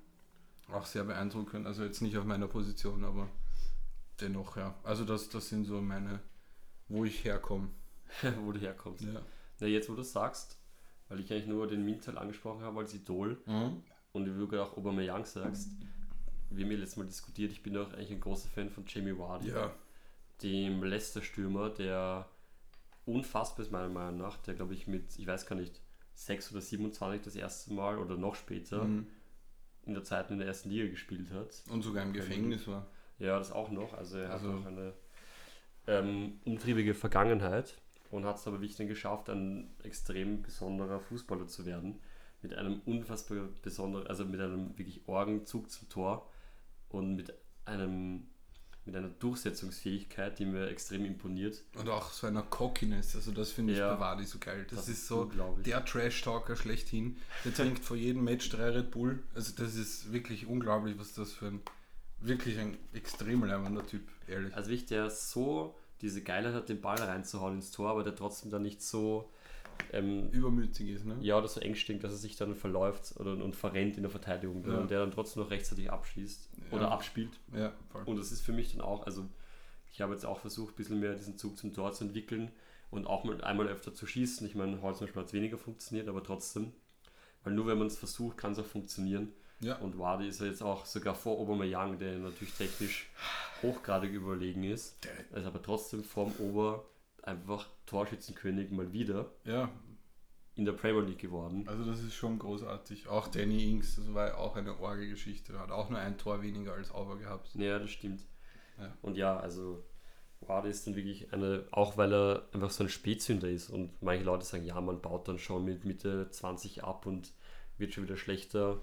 auch sehr beeindruckend. Also jetzt nicht auf meiner Position, aber dennoch, ja. Also das, das sind so meine, wo ich herkomme. wo du herkommst. Ja. Na, jetzt wo du sagst, weil ich eigentlich nur den Mintal angesprochen habe als Idol mhm. und wie du gerade auch Aubameyang sagst, wir haben ja letztes Mal diskutiert, ich bin auch eigentlich ein großer Fan von Jamie Vardy, ja. dem Leicester-Stürmer, der unfassbar ist meiner Meinung nach, der glaube ich mit, ich weiß gar nicht, 6 oder 27 das erste Mal oder noch später mhm. in der Zeit in der ersten Liga gespielt hat. Und sogar im Gefängnis war. Ja, das auch noch. Also er also. hat auch eine ähm, umtriebige Vergangenheit und hat es aber wichtig geschafft, ein extrem besonderer Fußballer zu werden. Mit einem unfassbar besonderen, also mit einem wirklich Orgenzug zum Tor und mit einem mit einer Durchsetzungsfähigkeit, die mir extrem imponiert. Und auch so einer Cockiness, also das finde ich ja, Wadi so geil. Das, das ist so der Trash-Talker schlechthin. Der trinkt vor jedem Match drei Red Bull. Also das ist wirklich unglaublich, was das für ein, wirklich ein extrem leibender Typ, ehrlich. Also wichtig, der so diese Geilheit hat, den Ball reinzuhauen ins Tor, aber der trotzdem dann nicht so ähm, übermütig ist, ne? Ja, oder so engstinkt, dass er sich dann verläuft oder, und verrennt in der Verteidigung ja. und der dann trotzdem noch rechtzeitig abschießt ja. oder abspielt. Ja, voll. Und das ist für mich dann auch, also ich habe jetzt auch versucht, ein bisschen mehr diesen Zug zum Tor zu entwickeln und auch mal einmal öfter zu schießen. Ich meine, heute zum Beispiel hat es weniger funktioniert, aber trotzdem, weil nur wenn man es versucht, kann es auch funktionieren. Ja. Und Wadi ist ja jetzt auch sogar vor Obermeyang, der natürlich technisch hochgradig überlegen ist. Der ist aber trotzdem vorm Ober einfach Torschützenkönig mal wieder. Ja. in der Premier League geworden. Also das ist schon großartig. Auch Danny Ings, das war ja auch eine Orgelgeschichte. Hat auch nur ein Tor weniger als Auber gehabt. Ja, das stimmt. Ja. Und ja, also Wade ist dann wirklich eine, auch weil er einfach so ein Spätzünder ist und manche Leute sagen, ja, man baut dann schon mit Mitte 20 ab und wird schon wieder schlechter.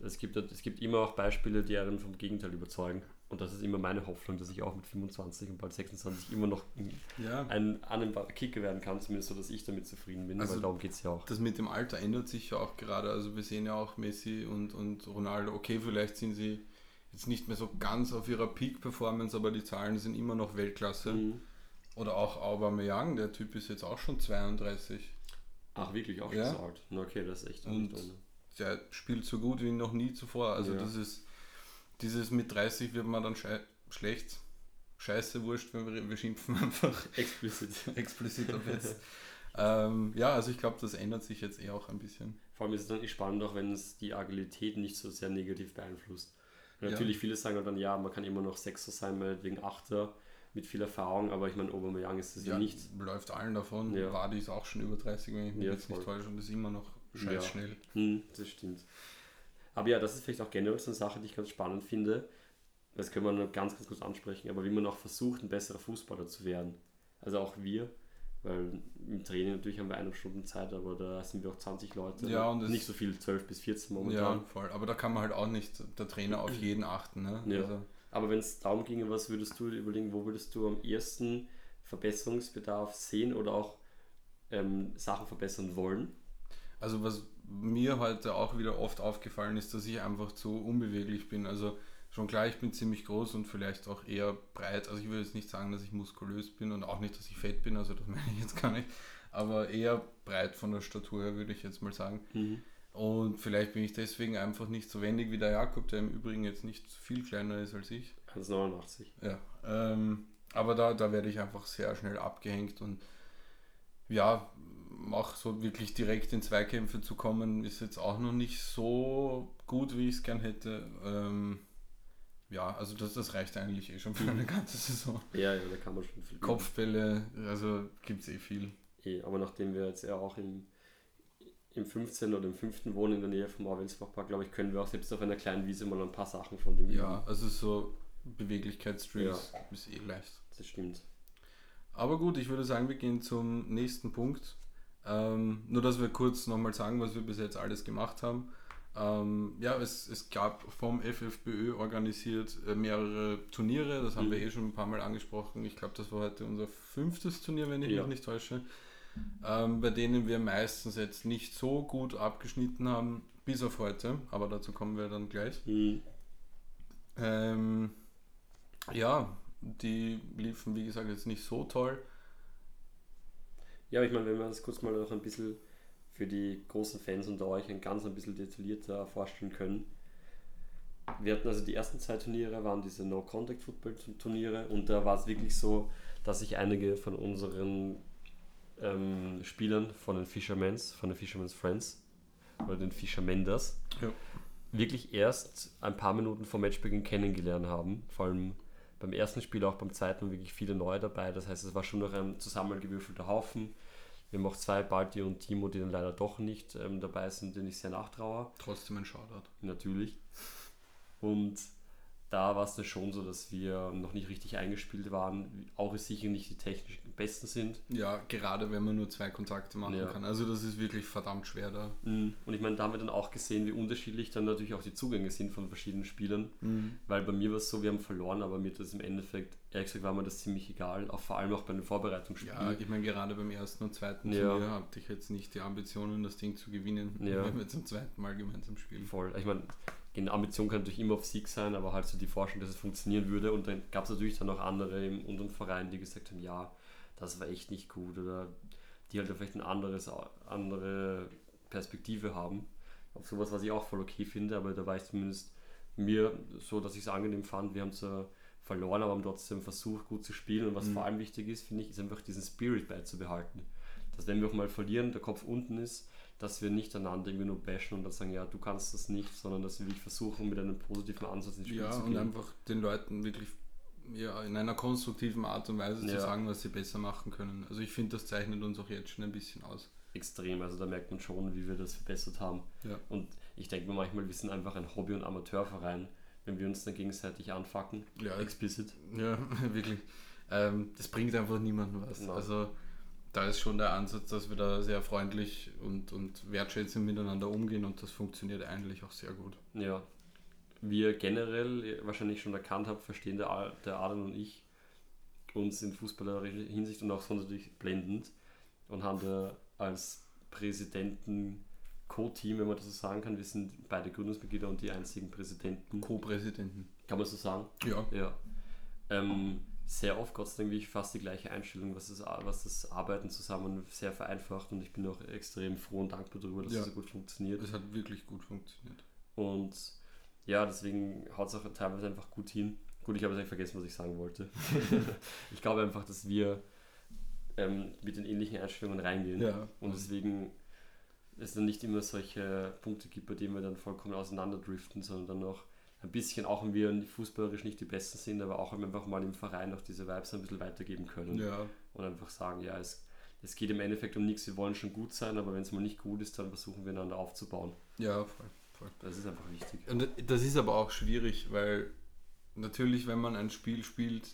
Es gibt, es gibt immer auch Beispiele, die einen vom Gegenteil überzeugen. Und das ist immer meine Hoffnung, dass ich auch mit 25 und bald 26 immer noch Ja. ein annehmbarer Kicker werden kann, zumindest so, dass ich damit zufrieden bin, Also weil darum geht es ja auch. Das mit dem Alter ändert sich ja auch gerade. Also wir sehen ja auch Messi und, und Ronaldo. Okay, vielleicht sind sie jetzt nicht mehr so ganz auf ihrer Peak-Performance, aber die Zahlen sind immer noch Weltklasse. Mhm. Oder auch Aubameyang, der Typ ist jetzt auch schon 32. Ach, wirklich auch Ja. schon gesagt. Na, okay, das ist echt Und- nicht ohne. Der spielt so gut wie noch nie zuvor. Also Ja. das ist dieses mit 30 wird man dann schei schlecht. Scheiße, wurscht, wenn wir, wir schimpfen einfach explizit. explizit ab jetzt. ähm, ja, also ich glaube, das ändert sich jetzt eh auch ein bisschen. Vor allem ist es dann nicht spannend, auch wenn es die Agilität nicht so sehr negativ beeinflusst. Und Ja. Natürlich, viele sagen dann, ja, man kann immer noch Sechser sein, meinetwegen Achter mit viel Erfahrung, aber ich meine, Aubameyang ist es ja, nicht. läuft allen davon. Ja. Wadi ist auch schon über 30, wenn ich mich Ja, jetzt nicht voll. täusche, und ist immer noch scheiß Ja. schnell. Hm, das stimmt. Aber ja, das ist vielleicht auch generell so eine Sache, die ich ganz spannend finde. Das können wir noch ganz, ganz kurz ansprechen, aber wie man auch versucht, ein besserer Fußballer zu werden. Also auch wir, weil im Training natürlich haben wir eine Stunde Zeit, aber da sind wir auch 20 Leute. Ja, und es- nicht so viel, 12 bis 14 Ja, momentan. voll. Aber da kann man halt auch nicht der Trainer auf jeden achten. Ne? Ja. Also, Aber wenn es darum ginge, was würdest du überlegen, wo würdest du am ersten Verbesserungsbedarf sehen oder auch ähm, Sachen verbessern wollen? Also was mir heute auch wieder oft aufgefallen ist, dass ich einfach zu unbeweglich bin. Also schon klar, ich bin ziemlich groß und vielleicht auch eher breit. Also ich würde jetzt nicht sagen, dass ich muskulös bin und auch nicht, dass ich fett bin, also das meine ich jetzt gar nicht. Aber eher breit von der Statur her, würde ich jetzt mal sagen. Und vielleicht bin ich deswegen einfach nicht so wendig wie der Jakob, der im Übrigen jetzt nicht viel kleiner ist als ich. 1,89. Ja, ähm, aber da, da werde ich einfach sehr schnell abgehängt und ja, auch so wirklich direkt in Zweikämpfe zu kommen, ist jetzt auch noch nicht so gut, wie ich es gern hätte. Ähm, ja, also das, das reicht eigentlich eh schon für eine ganze Saison. Ja, ja, da kann man schon viel Kopfbälle, also gibt es eh viel. Eh, aber nachdem wir jetzt ja auch im, im 15. oder im 5. wohnen in der Nähe vom Auwelsbachpark, glaube ich, können wir auch selbst auf einer kleinen Wiese mal ein paar Sachen von dem Ja, also so Beweglichkeitsdrills ist eh leicht. Das stimmt. Aber gut, ich würde sagen, wir gehen zum nächsten Punkt. Ähm, nur, dass wir kurz nochmal sagen, was wir bis jetzt alles gemacht haben. Ähm, ja, es, es gab vom FFBÖ organisiert äh, mehrere Turniere, das haben Mhm. wir eh schon ein paar Mal angesprochen. Ich glaube, das war heute unser fünftes Turnier, wenn ich Ja. mich nicht täusche. Ähm, bei denen wir meistens jetzt nicht so gut abgeschnitten haben, bis auf heute, aber dazu kommen wir dann gleich. Hm. Ähm, ja, die liefen, wie gesagt, jetzt nicht so toll. Ja, aber ich meine, wenn wir das kurz mal noch ein bisschen für die großen Fans unter euch ein ganz ein bisschen detaillierter vorstellen können. Wir hatten also die ersten zwei Turniere, waren diese No-Contact-Football-Turniere und da war es wirklich so, dass sich einige von unseren ähm, Spielern von den Fishermans, von den Fisherman's Friends oder den Fishermenders Ja. wirklich erst ein paar Minuten vor Matchbeginn kennengelernt haben. Vor allem beim ersten Spiel, auch beim zweiten wirklich viele neue dabei. Das heißt, es war schon noch ein zusammengewürfelter Haufen. Wir haben auch zwei, Balti und Timo, die dann leider doch nicht ähm, dabei sind, denen ich sehr nachtraue. Trotzdem ein Shoutout. Natürlich. Und da war es dann schon so, dass wir noch nicht richtig eingespielt waren. Auch ist sicher nicht die technisch besten sind. Ja, gerade wenn man nur zwei Kontakte machen Ja. kann. Also das ist wirklich verdammt schwer da. Und ich meine, da haben wir dann auch gesehen, wie unterschiedlich dann natürlich auch die Zugänge sind von verschiedenen Spielern. Weil bei mir war es so, wir haben verloren, aber mir das im Endeffekt, ehrlich gesagt, war mir das ziemlich egal. Auch vor allem auch bei den Vorbereitungsspielen. Ja, ich meine, gerade beim ersten und zweiten Ja. Turnier hatte ich jetzt nicht die Ambitionen, das Ding zu gewinnen, Ja. wenn wir zum zweiten Mal gemeinsam spielen. Voll. Ich meine, die Ambition kann natürlich immer auf Sieg sein, aber halt so die Vorstellung, dass es funktionieren würde. Und dann gab es natürlich dann auch andere im unteren Verein, die gesagt haben, ja, das war echt nicht gut oder die halt vielleicht eine anderes, andere Perspektive haben. Auf sowas, was ich auch voll okay finde, aber da war ich zumindest mir so, dass ich es angenehm fand. Wir haben zwar verloren, aber haben trotzdem versucht, gut zu spielen. Und was vor allem wichtig ist, finde ich, ist einfach diesen Spirit beizubehalten. Dass wenn wir auch mal verlieren, der Kopf unten ist, dass wir nicht einander irgendwie nur bashen und dann sagen, ja, du kannst das nicht, sondern dass wir wirklich versuchen, mit einem positiven Ansatz ins Spiel Ja, zu und gehen. einfach den Leuten wirklich ja, in einer konstruktiven Art und Weise zu Ja. sagen, was sie besser machen können. Also ich finde, das zeichnet uns auch jetzt schon ein bisschen aus. extrem. Also da merkt man schon, wie wir das verbessert haben. Ja. Und ich denke mir manchmal, wir sind einfach ein Hobby- und Amateurverein, wenn wir uns dann gegenseitig anfacken. Ja, Explicit. Ja, wirklich. Ähm, das bringt einfach niemandem was. Nein. Also da ist schon der Ansatz, dass wir da sehr freundlich und, und wertschätzend miteinander umgehen und das funktioniert eigentlich auch sehr gut. Ja. Wir generell wahrscheinlich schon erkannt habt, verstehen der, der Adam und ich uns in fußballerischer Hinsicht und auch sonst natürlich blendend und haben da als Präsidenten Co-Team, wenn man das so sagen kann. Wir sind beide Gründungsmitglieder und die einzigen Präsidenten. Co-Präsidenten. Kann man so sagen? Ja. Ja. Ähm, sehr oft, Gott sei Dank, wirklich fast die gleiche Einstellung, was das, was das Arbeiten zusammen sehr vereinfacht und ich bin auch extrem froh und dankbar darüber, dass Ja. es so gut funktioniert. Das hat wirklich gut funktioniert. Und ja, deswegen haut es auch teilweise einfach gut hin. Gut, ich habe jetzt eigentlich vergessen, was ich sagen wollte. ich glaube einfach, dass wir ähm, mit den ähnlichen Einstellungen reingehen. Ja. Und deswegen es dann nicht immer solche Punkte gibt, bei denen wir dann vollkommen auseinanderdriften, sondern dann noch ein bisschen, auch wenn wir fußballerisch nicht die Besten sind, aber auch einfach mal im Verein noch diese Vibes ein bisschen weitergeben können. Ja, Und einfach sagen, ja, es, es geht im Endeffekt um nichts, wir wollen schon gut sein, aber wenn es mal nicht gut ist, dann versuchen wir einander aufzubauen. ja, voll. Voll. Das ist einfach wichtig. Und das ist aber auch schwierig, weil natürlich, wenn man ein Spiel spielt,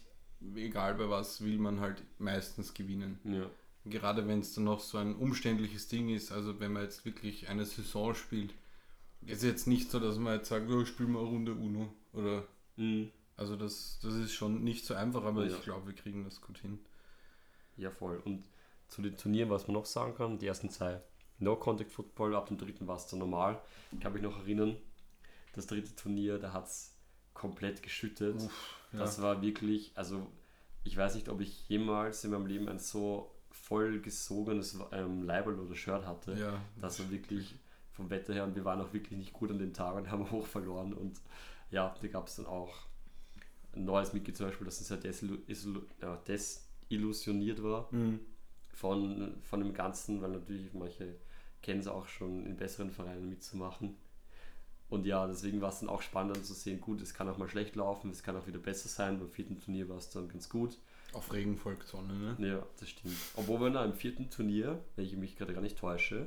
egal bei was, will man halt meistens gewinnen. Ja. Gerade wenn es dann noch so ein umständliches Ding ist, also wenn man jetzt wirklich eine Saison spielt, ist jetzt nicht so, dass man jetzt sagt, oh, spielen wir eine Runde Uno. Oder Mhm. also das, das ist schon nicht so einfach, aber Ja. ich glaube, wir kriegen das gut hin. Ja, voll. Und zu den Turnieren, was man noch sagen kann, die ersten zwei No-Contact-Football, ab dem dritten war es dann normal. Ich kann mich noch erinnern, das dritte Turnier, da hat es komplett geschüttet. ja. Das war wirklich, also ich weiß nicht, ob ich jemals in meinem Leben ein so vollgesogenes ähm, Leiberl oder Shirt hatte. Ja, Das war wirklich vom Wetter her und wir waren auch wirklich nicht gut an dem Tag und haben hoch verloren. Und ja, da gab es dann auch ein neues Mitglied zum Beispiel, das isillu- ja, desillusioniert war Mhm. von, von dem Ganzen, weil natürlich manche kennen es auch schon in besseren Vereinen mitzumachen. Und ja, deswegen war es dann auch spannend zu sehen, gut, es kann auch mal schlecht laufen, es kann auch wieder besser sein. Beim vierten Turnier war es dann ganz gut. Auf Regen folgt Sonne, ne? Ja, das stimmt. Obwohl wir dann im vierten Turnier, wenn ich mich gerade gar nicht täusche,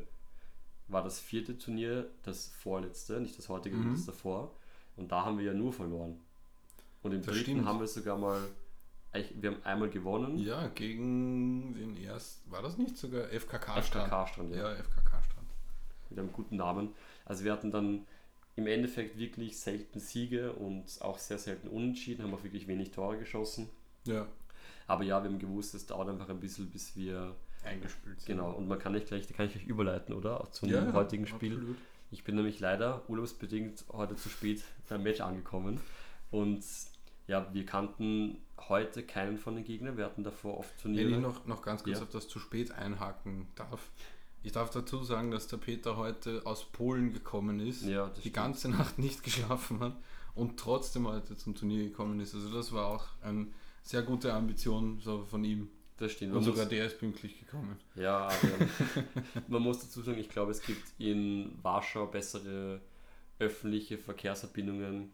war das vierte Turnier das vorletzte, nicht das heutige, Mhm. das davor. Und da haben wir ja nur verloren. Und im Das dritten stimmt. haben wir sogar mal, wir haben einmal gewonnen. Ja, gegen den ersten, war das nicht sogar FKK-Strand? FKK-Strand, ja. Ja, FKK-Strand. Mit einem guten Namen. Also wir hatten dann im Endeffekt wirklich selten Siege und auch sehr selten Unentschieden, haben auch wirklich wenig Tore geschossen. Ja, Aber ja, wir haben gewusst, es dauert einfach ein bisschen, bis wir, eingespielt sind. genau, und man kann nicht gleich, da kann ich gleich überleiten, oder? Auch zum Ja, heutigen Spiel. absolut. Ich bin nämlich leider urlaubsbedingt heute zu spät beim Match angekommen und ja, wir kannten heute keinen von den Gegnern, wir hatten davor oft Turniere. Wenn ich noch, noch ganz kurz Ja. auf das zu spät einhaken darf. Ich darf dazu sagen, dass der Peter heute aus Polen gekommen ist, ja, die stimmt. ganze Nacht nicht geschlafen hat und trotzdem heute zum Turnier gekommen ist. Also das war auch eine sehr gute Ambition so von ihm. das stimmt. Und sogar muss- der ist pünktlich gekommen. Ja, aber man muss dazu sagen, ich glaube, es gibt in Warschau bessere öffentliche Verkehrsverbindungen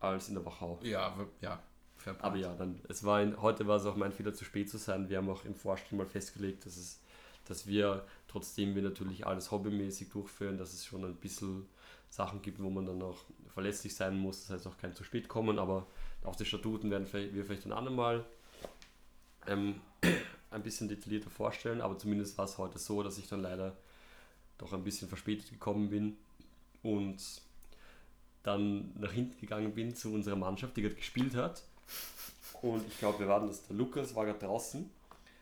als in der Wachau. Ja, aber, ja, point. Aber ja, dann, es war ein, heute war es auch mein Fehler, zu spät zu sein. Wir haben auch im Vorstand mal festgelegt, dass, es, dass wir, trotzdem wir natürlich alles hobbymäßig durchführen, dass es schon ein bisschen Sachen gibt, wo man dann auch verlässlich sein muss. Das heißt auch kein zu spät kommen, aber auch die Statuten werden wir vielleicht ein andermal ähm, ein bisschen detaillierter vorstellen. Aber zumindest war es heute so, dass ich dann leider doch ein bisschen verspätet gekommen bin und dann nach hinten gegangen bin zu unserer Mannschaft, die gerade gespielt hat. Und ich glaube, wir waren das. Der Lukas war gerade draußen.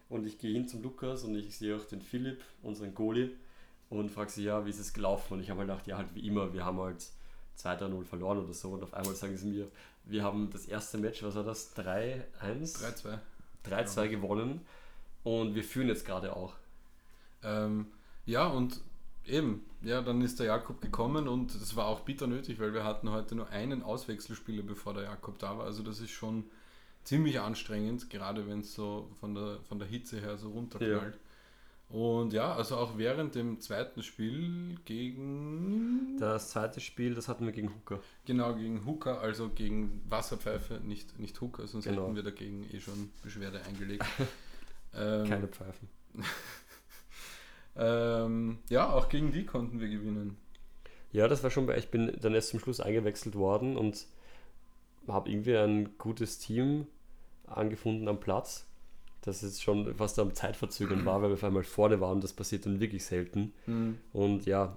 Und ich gehe hin zum Lukas und ich sehe auch den Philipp, unseren Goalie, und frage sie, ja, wie ist es gelaufen? Und ich habe halt gedacht, ja, halt wie immer, wir haben halt 2-3-0 verloren oder so. Und auf einmal sagen sie mir, wir haben das erste Match, was war das? 3-1? 3-2. 3-2 gewonnen. Und wir führen jetzt gerade auch. Ähm, ja, und eben, ja, dann ist der Jakob gekommen und das war auch bitter nötig, weil wir hatten heute nur einen Auswechselspieler, bevor der Jakob da war. Also das ist schon ziemlich anstrengend, gerade wenn es so von der, von der Hitze her so runterknallt. Und ja, also auch während dem zweiten Spiel gegen Das zweite Spiel, das hatten wir gegen Hooker. genau gegen Hooker, also gegen Wasserpfeife, nicht, nicht Hooker, sonst Genau. hätten wir dagegen eh schon Beschwerde eingelegt. ähm, Keine Pfeifen. Ähm, ja, auch gegen die konnten wir gewinnen. Ja, das war schon, ich bin dann erst zum Schluss eingewechselt worden und habe irgendwie ein gutes Team angefunden am Platz, das jetzt schon fast am Zeitverzögern war, weil wir auf einmal vorne waren das passiert dann wirklich selten. Mhm. Und ja,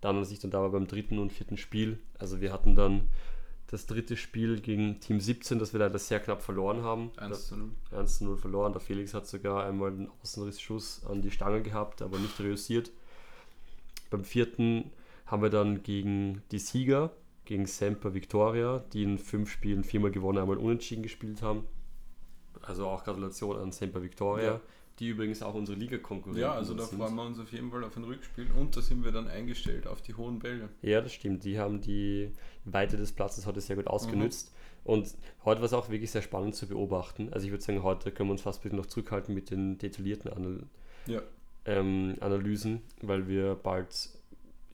dann, als ich dann da war beim dritten und vierten Spiel, also wir hatten dann das dritte Spiel gegen Team 17, das wir leider sehr knapp verloren haben. 1 zu 0. 1 zu 0 verloren. Der Felix hat sogar einmal einen Außenrissschuss an die Stange gehabt, aber nicht reüssiert. Beim vierten haben wir dann gegen die Sieger, gegen Semper Victoria, die in fünf Spielen viermal gewonnen, einmal unentschieden gespielt haben. Also auch Gratulation an Semper Victoria, Ja. die übrigens auch unsere Liga-Konkurrenten Ja, also da sind. freuen wir uns auf jeden Fall auf ein Rückspiel und da sind wir dann eingestellt auf die hohen Bälle. Ja, das stimmt. Die haben die Weite des Platzes heute sehr gut ausgenützt. Und heute war es auch wirklich sehr spannend zu beobachten. Also ich würde sagen, heute können wir uns fast ein bisschen noch zurückhalten mit den detaillierten Anal Ja. ähm, Analysen, weil wir bald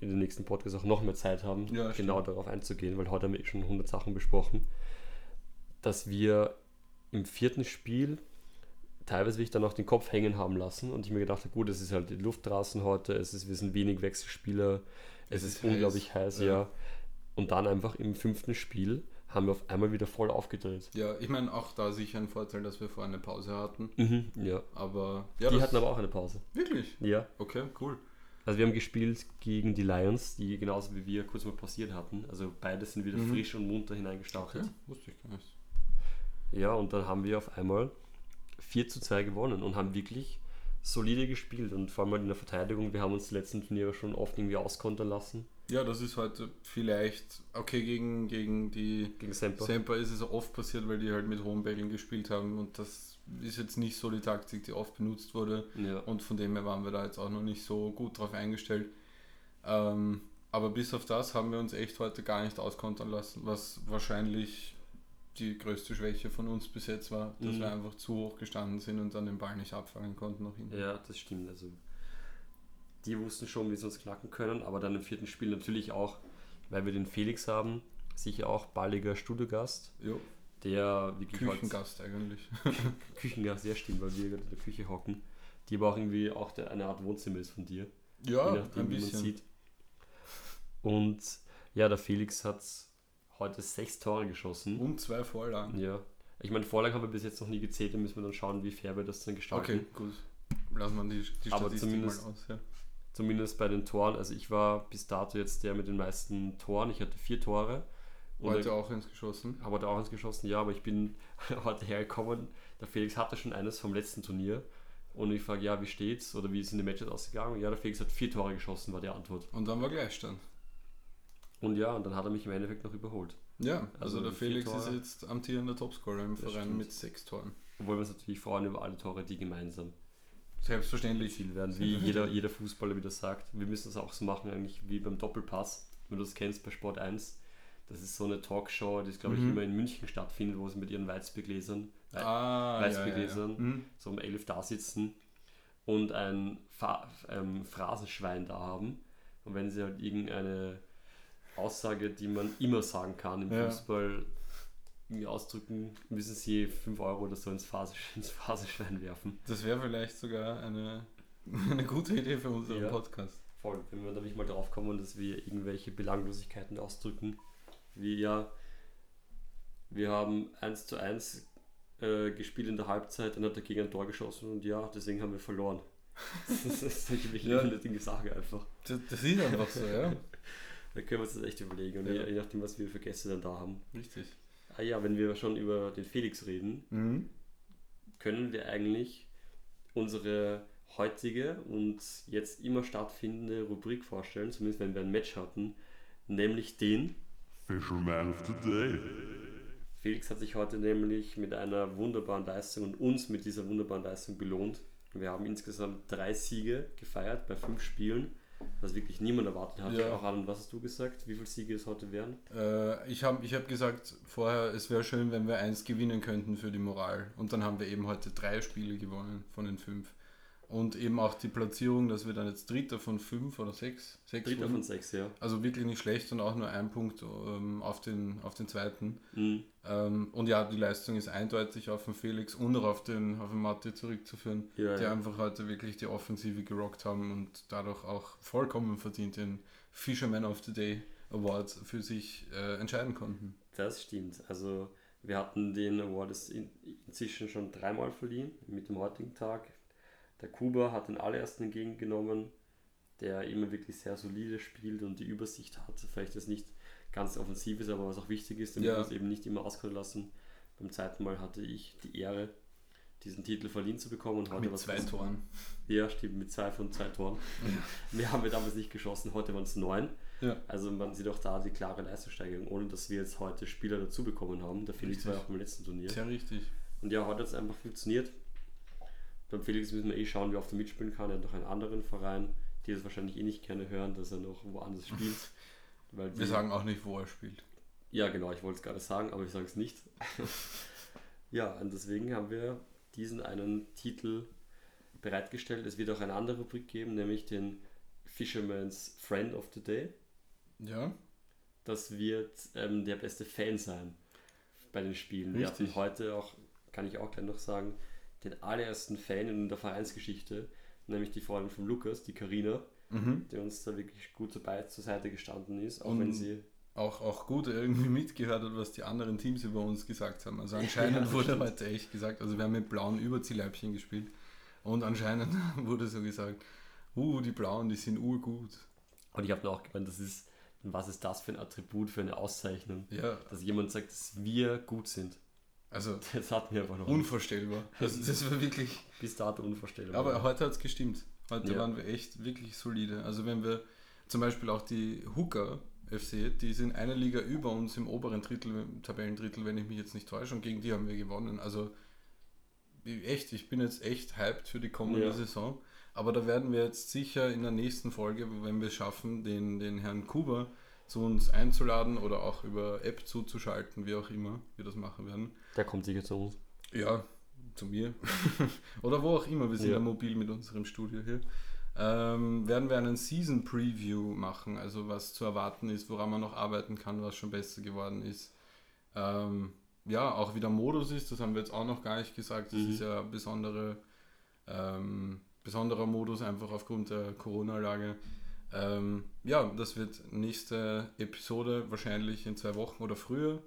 in den nächsten Podcast auch noch mehr Zeit haben, Ja, genau stimmt. darauf einzugehen, weil heute haben wir eh schon 100 Sachen besprochen, dass wir im vierten Spiel teilweise wirklich dann auch den Kopf hängen haben lassen und ich mir gedacht habe, gut, es ist halt die Luft draußen heute, es ist, wir sind wenig Wechselspieler, es, Es ist, ist unglaublich heiß, heiß, ja. ja. Und dann einfach im fünften Spiel haben wir auf einmal wieder voll aufgedreht. Ja, ich meine auch da sicher ein Vorteil, dass wir vorher eine Pause hatten. Mhm, ja. Aber ja, die hatten aber auch eine Pause. wirklich. Ja. Okay, cool. Also wir haben gespielt gegen die Lions, die genauso wie wir kurz mal pausiert hatten. Also beide sind wieder Mhm. frisch und munter hineingestartet. Okay, wusste ich gar nicht. Ja, und dann haben wir auf einmal 4 zu 2 gewonnen und haben wirklich solide gespielt. Und vor allem halt in der Verteidigung, wir haben uns die letzten Turniere schon oft irgendwie auskontern lassen. Ja, das ist heute vielleicht, okay, gegen, gegen die Gegen Semper. Semper ist es oft passiert, weil die halt mit hohen Bällen gespielt haben und das ist jetzt nicht so die Taktik, die oft benutzt wurde Ja. und von dem her waren wir da jetzt auch noch nicht so gut drauf eingestellt. Ähm, aber bis auf das haben wir uns echt heute gar nicht auskontern lassen, was wahrscheinlich die größte Schwäche von uns bis jetzt war, dass Mhm. wir einfach zu hoch gestanden sind und dann den Ball nicht abfangen konnten noch hinten. ja, das stimmt. Also die wussten schon, wie sie uns knacken können, aber dann im vierten Spiel natürlich auch, weil wir den Felix haben, sicher auch balliger Studiogast, Jo, der wirklich heute- Küchengast eigentlich. Küchengast, sehr stimmt, weil wir gerade in der Küche hocken, die aber auch irgendwie auch der, eine Art Wohnzimmer ist von dir. Ja, je nachdem, ein wie man bisschen. sieht. Und ja, der Felix hat heute sechs Tore geschossen. Und zwei Vorlagen. Ja. Ich meine, Vorlagen haben wir bis jetzt noch nie gezählt, da müssen wir dann schauen, wie fair wir das dann gestalten. Okay, gut. Lassen wir die, die Aber Statistik zumindest- mal aus. Ja. Zumindest bei den Toren. Also ich war bis dato jetzt der mit den meisten Toren. Ich hatte vier Tore. Und Heute auch ins geschossen. habe heute auch eins geschossen, ja, aber ich bin heute hergekommen. Der Felix hatte schon eines vom letzten Turnier. Und ich frage, ja, wie steht's? Oder wie sind die Matches ausgegangen? Ja, der Felix hat vier Tore geschossen, war die Antwort. Und dann war Gleichstand. Und ja, und dann hat er mich im Endeffekt noch überholt. Ja, also, Also der Felix Tore. ist jetzt amtierender Topscorer im Das Verein stimmt. mit sechs Toren. Obwohl wir uns natürlich freuen über alle Tore, die gemeinsam Selbstverständlich. erzielt werden. Wie jeder, jeder Fußballer wieder sagt. Wir müssen das auch so machen, eigentlich wie beim Doppelpass. Wenn du das kennst bei Sport 1. Das ist so eine Talkshow, die, glaube ich, Mhm. immer in München stattfindet, wo sie mit ihren Weißbiergläsern, Wei- Ah, Weißbiergläsern Mhm. so um 11 da sitzen und ein Fa ähm, Phrasenschwein da haben. Und wenn sie halt irgendeine Aussage, die man immer sagen kann im Ja. Fußball, irgendwie ausdrücken, müssen sie 5 Euro oder so ins, Phase, ins werfen. Das wäre vielleicht sogar eine, eine gute Idee für unseren Ja. Podcast. Voll, wenn wir da nicht mal drauf kommen, dass wir irgendwelche Belanglosigkeiten ausdrücken, wie ja, wir haben 1 zu 1 äh, gespielt in der Halbzeit, dann hat er gegen ein Tor geschossen und ja, deswegen haben wir verloren. Das ist wirklich Ja. eine Sache einfach. Das, das ist einfach so, ja. Da können wir uns das echt überlegen und Ja. je, je nachdem, was wir für Gäste dann da haben. Richtig. Ah ja, wenn wir schon über den Felix reden, Mhm. können wir eigentlich unsere heutige und jetzt immer stattfindende Rubrik vorstellen, zumindest wenn wir ein Match hatten, nämlich den Fisherman of the Day. Felix hat sich heute nämlich mit einer wunderbaren Leistung und uns mit dieser wunderbaren Leistung belohnt. Wir haben insgesamt drei Siege gefeiert bei fünf Spielen, was wirklich niemand erwartet hat. Ja. Auch Alan, was hast du gesagt? Wie viele Siege es heute wären? Äh, ich habe ich hab gesagt vorher, es wäre schön, wenn wir eins gewinnen könnten für die Moral. Und dann haben wir eben heute drei Spiele gewonnen von den fünf. Und eben auch die Platzierung, dass wir dann jetzt Dritter von fünf oder sechs, sechs Dritter wurden. von sechs, ja. Also wirklich nicht schlecht und auch nur ein Punkt ähm, auf, den, auf den zweiten. Mhm. Ähm, und ja, die Leistung ist eindeutig auf den Felix und auch auf den, auf den Matti zurückzuführen, Ja, die ja. einfach heute wirklich die Offensive gerockt haben und dadurch auch vollkommen verdient den Fisherman of the Day Award für sich äh, entscheiden konnten. Das stimmt. Also wir hatten den Award inzwischen schon dreimal verliehen mit dem heutigen Tag. Der Kuba hat den allerersten entgegengenommen, der immer wirklich sehr solide spielt und die Übersicht hat. Vielleicht das nicht ganz offensiv ist, aber was auch wichtig ist, damit Ja. wir es eben nicht immer auskommen lassen. Beim zweiten Mal hatte ich die Ehre, diesen Titel verliehen zu bekommen und heute Mit was zwei Toren. Ja, stimmt, mit zwei von zwei Toren. Mehr haben wir damals nicht geschossen, heute waren es neun. Ja. Also man sieht auch da die klare Leistungssteigerung, ohne dass wir jetzt heute Spieler dazu bekommen haben. Felix Richtig. war ja auch beim letzten Turnier. Sehr richtig. Und ja, heute hat es einfach funktioniert. Beim Felix müssen wir eh schauen, wie oft er mitspielen kann. Er hat noch einen anderen Verein, die das wahrscheinlich eh nicht gerne hören, dass er noch woanders spielt. Weil die, Wir sagen auch nicht, wo er spielt. ja, genau, ich wollte es gerade sagen, aber ich sage es nicht. ja, und deswegen haben wir diesen einen Titel bereitgestellt. Es wird auch eine andere Rubrik geben, nämlich den Fisherman's Friend of the Day. Ja, Das wird ähm, der beste Fan sein bei den Spielen. Wir Richtig. hatten heute auch, kann ich auch gleich noch sagen, den allerersten Fan in der Vereinsgeschichte, nämlich die Freundin von Lukas, die Karina, mhm. die uns da wirklich gut dabei zur Seite gestanden ist, auch Und- wenn sie auch, auch gut irgendwie mitgehört hat, was die anderen Teams über uns gesagt haben. Also anscheinend Ja, wurde heute echt gesagt, also wir haben mit blauen Überziehleibchen gespielt und anscheinend wurde so gesagt, uh, die blauen, die sind urgut. Und ich habe dann auch gemeint, das ist, was ist das für ein Attribut, für eine Auszeichnung, Ja, dass jemand sagt, dass wir gut sind. Also Das hat mir einfach noch unvorstellbar. Also das war wirklich, bis dato unvorstellbar. aber heute hat es gestimmt. Heute Ja. waren wir echt wirklich solide. Also wenn wir zum Beispiel auch die Hooker FC, die sind eine Liga über uns im oberen Drittel, im Tabellendrittel, wenn ich mich jetzt nicht täusche, und gegen die haben wir gewonnen. Also echt, ich bin jetzt echt hyped für die kommende Ja. Saison. Aber da werden wir jetzt sicher in der nächsten Folge, wenn wir es schaffen, den, den Herrn Kuba zu uns einzuladen oder auch über App zuzuschalten, wie auch immer wir das machen werden. der kommt sicher zu uns. Ja, zu mir. Oder wo auch immer. Wir sind ja, Ja. mobil mit unserem Studio hier. Ähm, werden wir einen Season Preview machen, also was zu erwarten ist, woran man noch arbeiten kann, was schon besser geworden ist. Ähm, ja, auch wie der Modus ist, das haben wir jetzt auch noch gar nicht gesagt. Das Mhm. ist ja ein besondere, ähm, besonderer Modus, einfach aufgrund der Corona-Lage. Ähm, ja, das wird nächste Episode wahrscheinlich in zwei Wochen oder früher,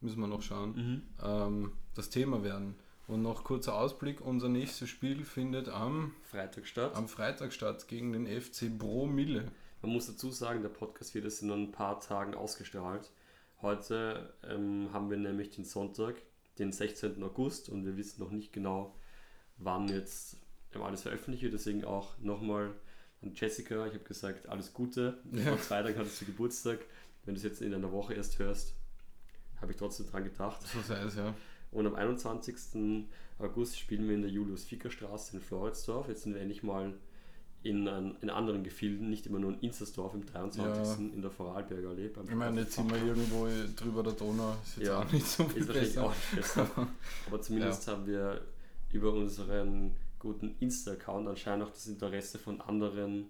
müssen wir noch schauen ähm, das Thema werden. Und noch kurzer Ausblick, unser nächstes Spiel findet am, Freitag statt. am Freitag statt gegen den FC Bro Mille. Man muss dazu sagen, der Podcast wird jetzt in ein paar Tagen ausgestrahlt. Heute ähm, haben wir nämlich den Sonntag, den 16. August und wir wissen noch nicht genau, wann jetzt alles veröffentlicht wird. Deswegen auch nochmal an Jessica, ich habe gesagt, alles Gute. Ja. Vor zwei Tagen hattest du Geburtstag. Wenn du es jetzt in einer Woche erst hörst, habe ich trotzdem dran gedacht. So sei es, ja. Und am 21. August spielen wir in der Julius-Ficker-Straße in Floridsdorf. Jetzt sind wir endlich mal in, ein, in anderen Gefilden, nicht immer nur in Inzersdorf im 23. in der Vorarlberger Allee. Ich meine, jetzt sind wir irgendwo drüber der Donau, ist jetzt Ja, auch nicht so viel Ist wahrscheinlich besser. auch nicht besser. Aber zumindest haben wir über unseren guten Insta-Account anscheinend auch das Interesse von anderen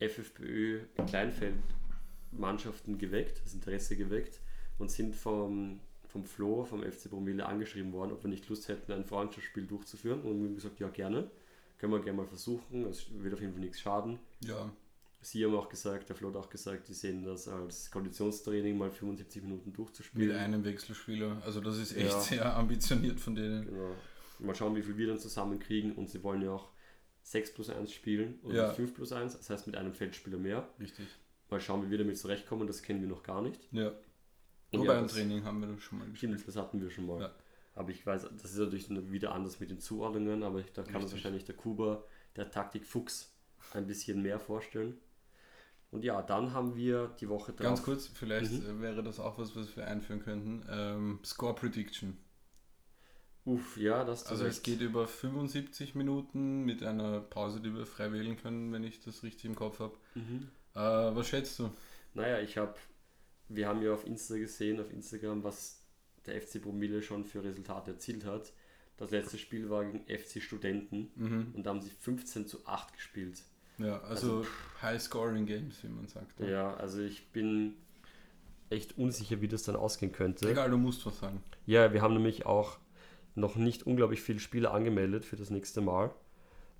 FFPÖ-Kleinfeld-Mannschaften geweckt, das Interesse geweckt und sind vom, vom Flo, vom FC Bromille angeschrieben worden, ob wir nicht Lust hätten, ein Freundschaftsspiel durchzuführen. Und wir haben gesagt, ja gerne, können wir gerne mal versuchen, es wird auf jeden Fall nichts schaden. Ja, Sie haben auch gesagt, der Flo hat auch gesagt, die sehen das als Konditionstraining, mal 75 Minuten durchzuspielen. mit einem Wechselspieler. Also das ist echt Ja. sehr ambitioniert von denen. Genau. Mal schauen, wie viel wir dann zusammenkriegen. Und sie wollen ja auch 6 plus 1 spielen und Ja. 5 plus 1, das heißt mit einem Feldspieler mehr. Richtig. Mal schauen, wie wir damit zurechtkommen, das kennen wir noch gar nicht. Ja. Und Nur ja, beim Training haben wir das schon mal gespielt. Stimmt, das hatten wir schon mal. Ja. Aber ich weiß, das ist natürlich wieder anders mit den Zuordnungen, aber da kann uns Richtig. wahrscheinlich der Kuba, der Taktik Fuchs, ein bisschen mehr vorstellen. Und ja, dann haben wir die Woche drauf. Ganz kurz, vielleicht Mhm. wäre das auch was, was wir einführen könnten. Ähm, Score Prediction. Uff, ja, das Also es geht über 75 Minuten mit einer Pause, die wir frei wählen können, wenn ich das richtig im Kopf habe. Mhm. Äh, was schätzt du? Naja, ich habe, wir haben ja auf Insta gesehen, auf Instagram, was der FC Bromille schon für Resultate erzielt hat. Das letzte Spiel war gegen FC Studenten Mhm. und da haben sie 15 zu 8 gespielt. Ja, also, High-Scoring-Games, wie man sagt. Ja, also ich bin echt unsicher, wie das dann ausgehen könnte. Egal, du musst was sagen. Ja, wir haben nämlich auch noch nicht unglaublich viele Spieler angemeldet für das nächste Mal.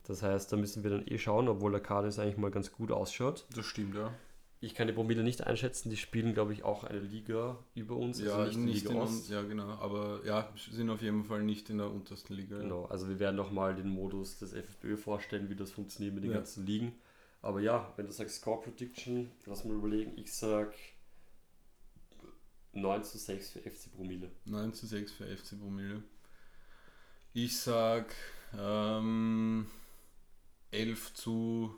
Das heißt, da müssen wir dann eh schauen, obwohl der Kader jetzt eigentlich mal ganz gut ausschaut. Das stimmt, ja. Ich kann die Promille nicht einschätzen, die spielen, glaube ich, auch eine Liga über uns, Ja, also nicht, nicht, in, Ost. ja, genau. Aber ja, sind auf jeden Fall nicht in der untersten Liga. Genau, also wir werden nochmal den Modus des FFBÖ vorstellen, wie das funktioniert mit den Ja. ganzen Ligen. Aber ja, wenn du sagst Score Prediction, lass mal überlegen, ich sag 9 zu 6 für FC Promille. 9 zu 6 für FC Promille. Ich sag ähm, 11 zu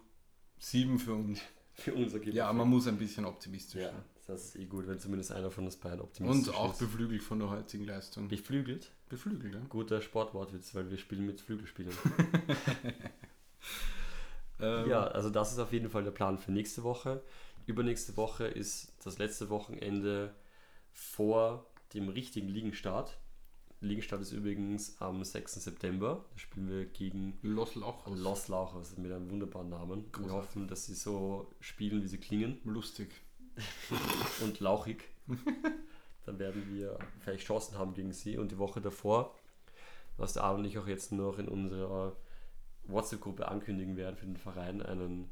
7 für uns. Für unser Gebiet. Ja, man muss ein bisschen optimistisch Ja, sein. das ist eh gut, wenn zumindest einer von uns beiden optimistisch Und auch ist. beflügelt von der heutigen Leistung. Beflügelt? Beflügelt, ja. Guter Sportwortwitz, weil wir spielen mit Flügelspielern. Ähm, ja, also das ist auf jeden Fall der Plan für nächste Woche. Übernächste Woche ist das letzte Wochenende vor dem richtigen Ligenstart. Ligenstart ist übrigens am 6. September. Da spielen wir gegen Los Lauchos. Los Lauchers mit einem wunderbaren Namen. Wir Großartig. hoffen, dass sie so spielen, wie sie klingen Lustig. und lauchig. Dann werden wir vielleicht Chancen haben gegen sie. Und die Woche davor, was der Arne und ich auch jetzt noch in unserer WhatsApp-Gruppe ankündigen werden für den Verein, einen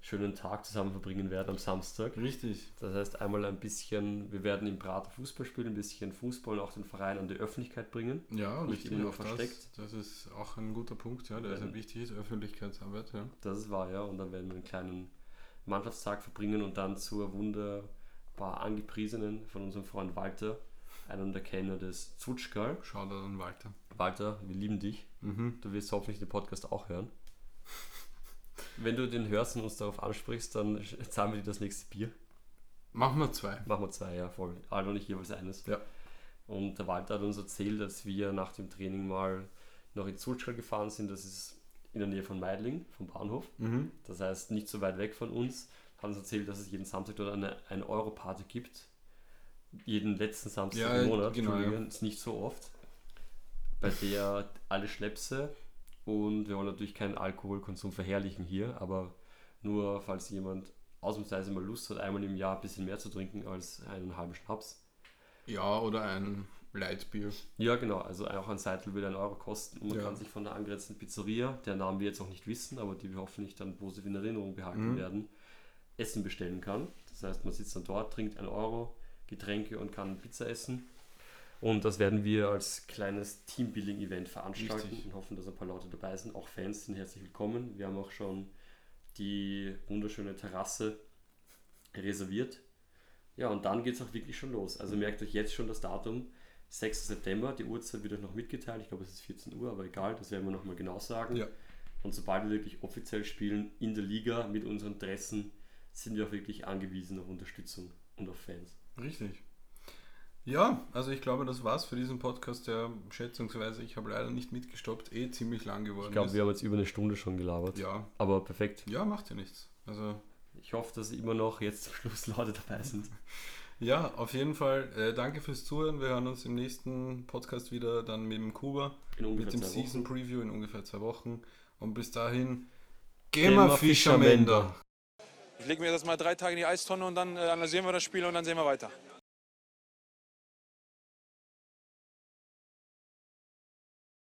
schönen Tag zusammen verbringen werden am Samstag. Richtig. Das heißt, einmal ein bisschen, wir werden im Prater Fußball spielen, ein bisschen Fußball und auch den Verein an die Öffentlichkeit bringen. Ja, Nicht richtig. immer das, versteckt. das ist auch ein guter Punkt, ja, der Ja. sehr wichtig ist. Öffentlichkeitsarbeit, ja. Das ist wahr, ja. Und dann werden wir einen kleinen Mannschaftstag verbringen und dann zur wunderbar angepriesenen von unserem Freund Walter, einem der Kenner des Zutschkal. Schau da dann weiter. Walter, wir lieben dich. Mhm. Du wirst hoffentlich den Podcast auch hören. Wenn du den hörst und uns darauf ansprichst, dann zahlen wir dir das nächste Bier. Machen wir zwei. Machen wir zwei, ja, voll. Alle und ich jeweils eines. Ja. Und der Walter hat uns erzählt, dass wir nach dem Training mal noch in Sulzschall gefahren sind. Das ist in der Nähe von Meidling, vom Bahnhof. Mhm. Das heißt, nicht so weit weg von uns. Hat uns erzählt, dass es jeden Samstag dort eine, eine Euro-Party gibt. Jeden letzten Samstag Ja, im Monat. genau, Entschuldigung, ist nicht so oft. Bei der alle Schnäpse und wir wollen natürlich keinen Alkoholkonsum verherrlichen hier, aber nur falls jemand ausnahmsweise mal Lust hat, einmal im Jahr ein bisschen mehr zu trinken als einen halben Schnaps. Ja, oder ein Leitbier. Ja, genau. Also auch ein Seitel würde einen Euro kosten und man Ja. kann sich von der angrenzenden Pizzeria, der Namen wir jetzt auch nicht wissen, aber die wir hoffentlich dann positiv in Erinnerung behalten Mhm. werden, Essen bestellen kann. Das heißt, man sitzt dann dort, trinkt einen Euro, Getränke und kann Pizza essen. Und das werden wir als kleines Teambuilding-Event veranstalten Richtig. und hoffen, dass ein paar Leute dabei sind. Auch Fans sind herzlich willkommen. Wir haben auch schon die wunderschöne Terrasse reserviert. Ja, und dann geht es auch wirklich schon los. Also merkt euch jetzt schon das Datum, 6. September. Die Uhrzeit wird euch noch mitgeteilt. Ich glaube, es ist 14 Uhr, aber egal, das werden wir nochmal genau sagen. Ja. Und sobald wir wirklich offiziell spielen in der Liga mit unseren Dressen, sind wir auch wirklich angewiesen auf Unterstützung und auf Fans. Richtig. Ja, also ich glaube, das war's für diesen Podcast, der schätzungsweise, ich habe leider nicht mitgestoppt, eh ziemlich lang geworden Ich glaube, wir haben jetzt über eine Stunde schon gelabert. ja, Aber perfekt. ja, macht ja nichts. Also Ich hoffe, dass immer noch jetzt zum Schluss Leute dabei sind. ja, auf jeden Fall äh, danke fürs Zuhören. Wir hören uns im nächsten Podcast wieder dann mit dem Kuba, In ungefähr mit dem Wochen. Season Preview in ungefähr zwei Wochen. Und bis dahin, Gamer. Fischermender. Ich lege mir das mal drei Tage in die Eistonne und dann äh, analysieren wir das Spiel und dann sehen wir weiter.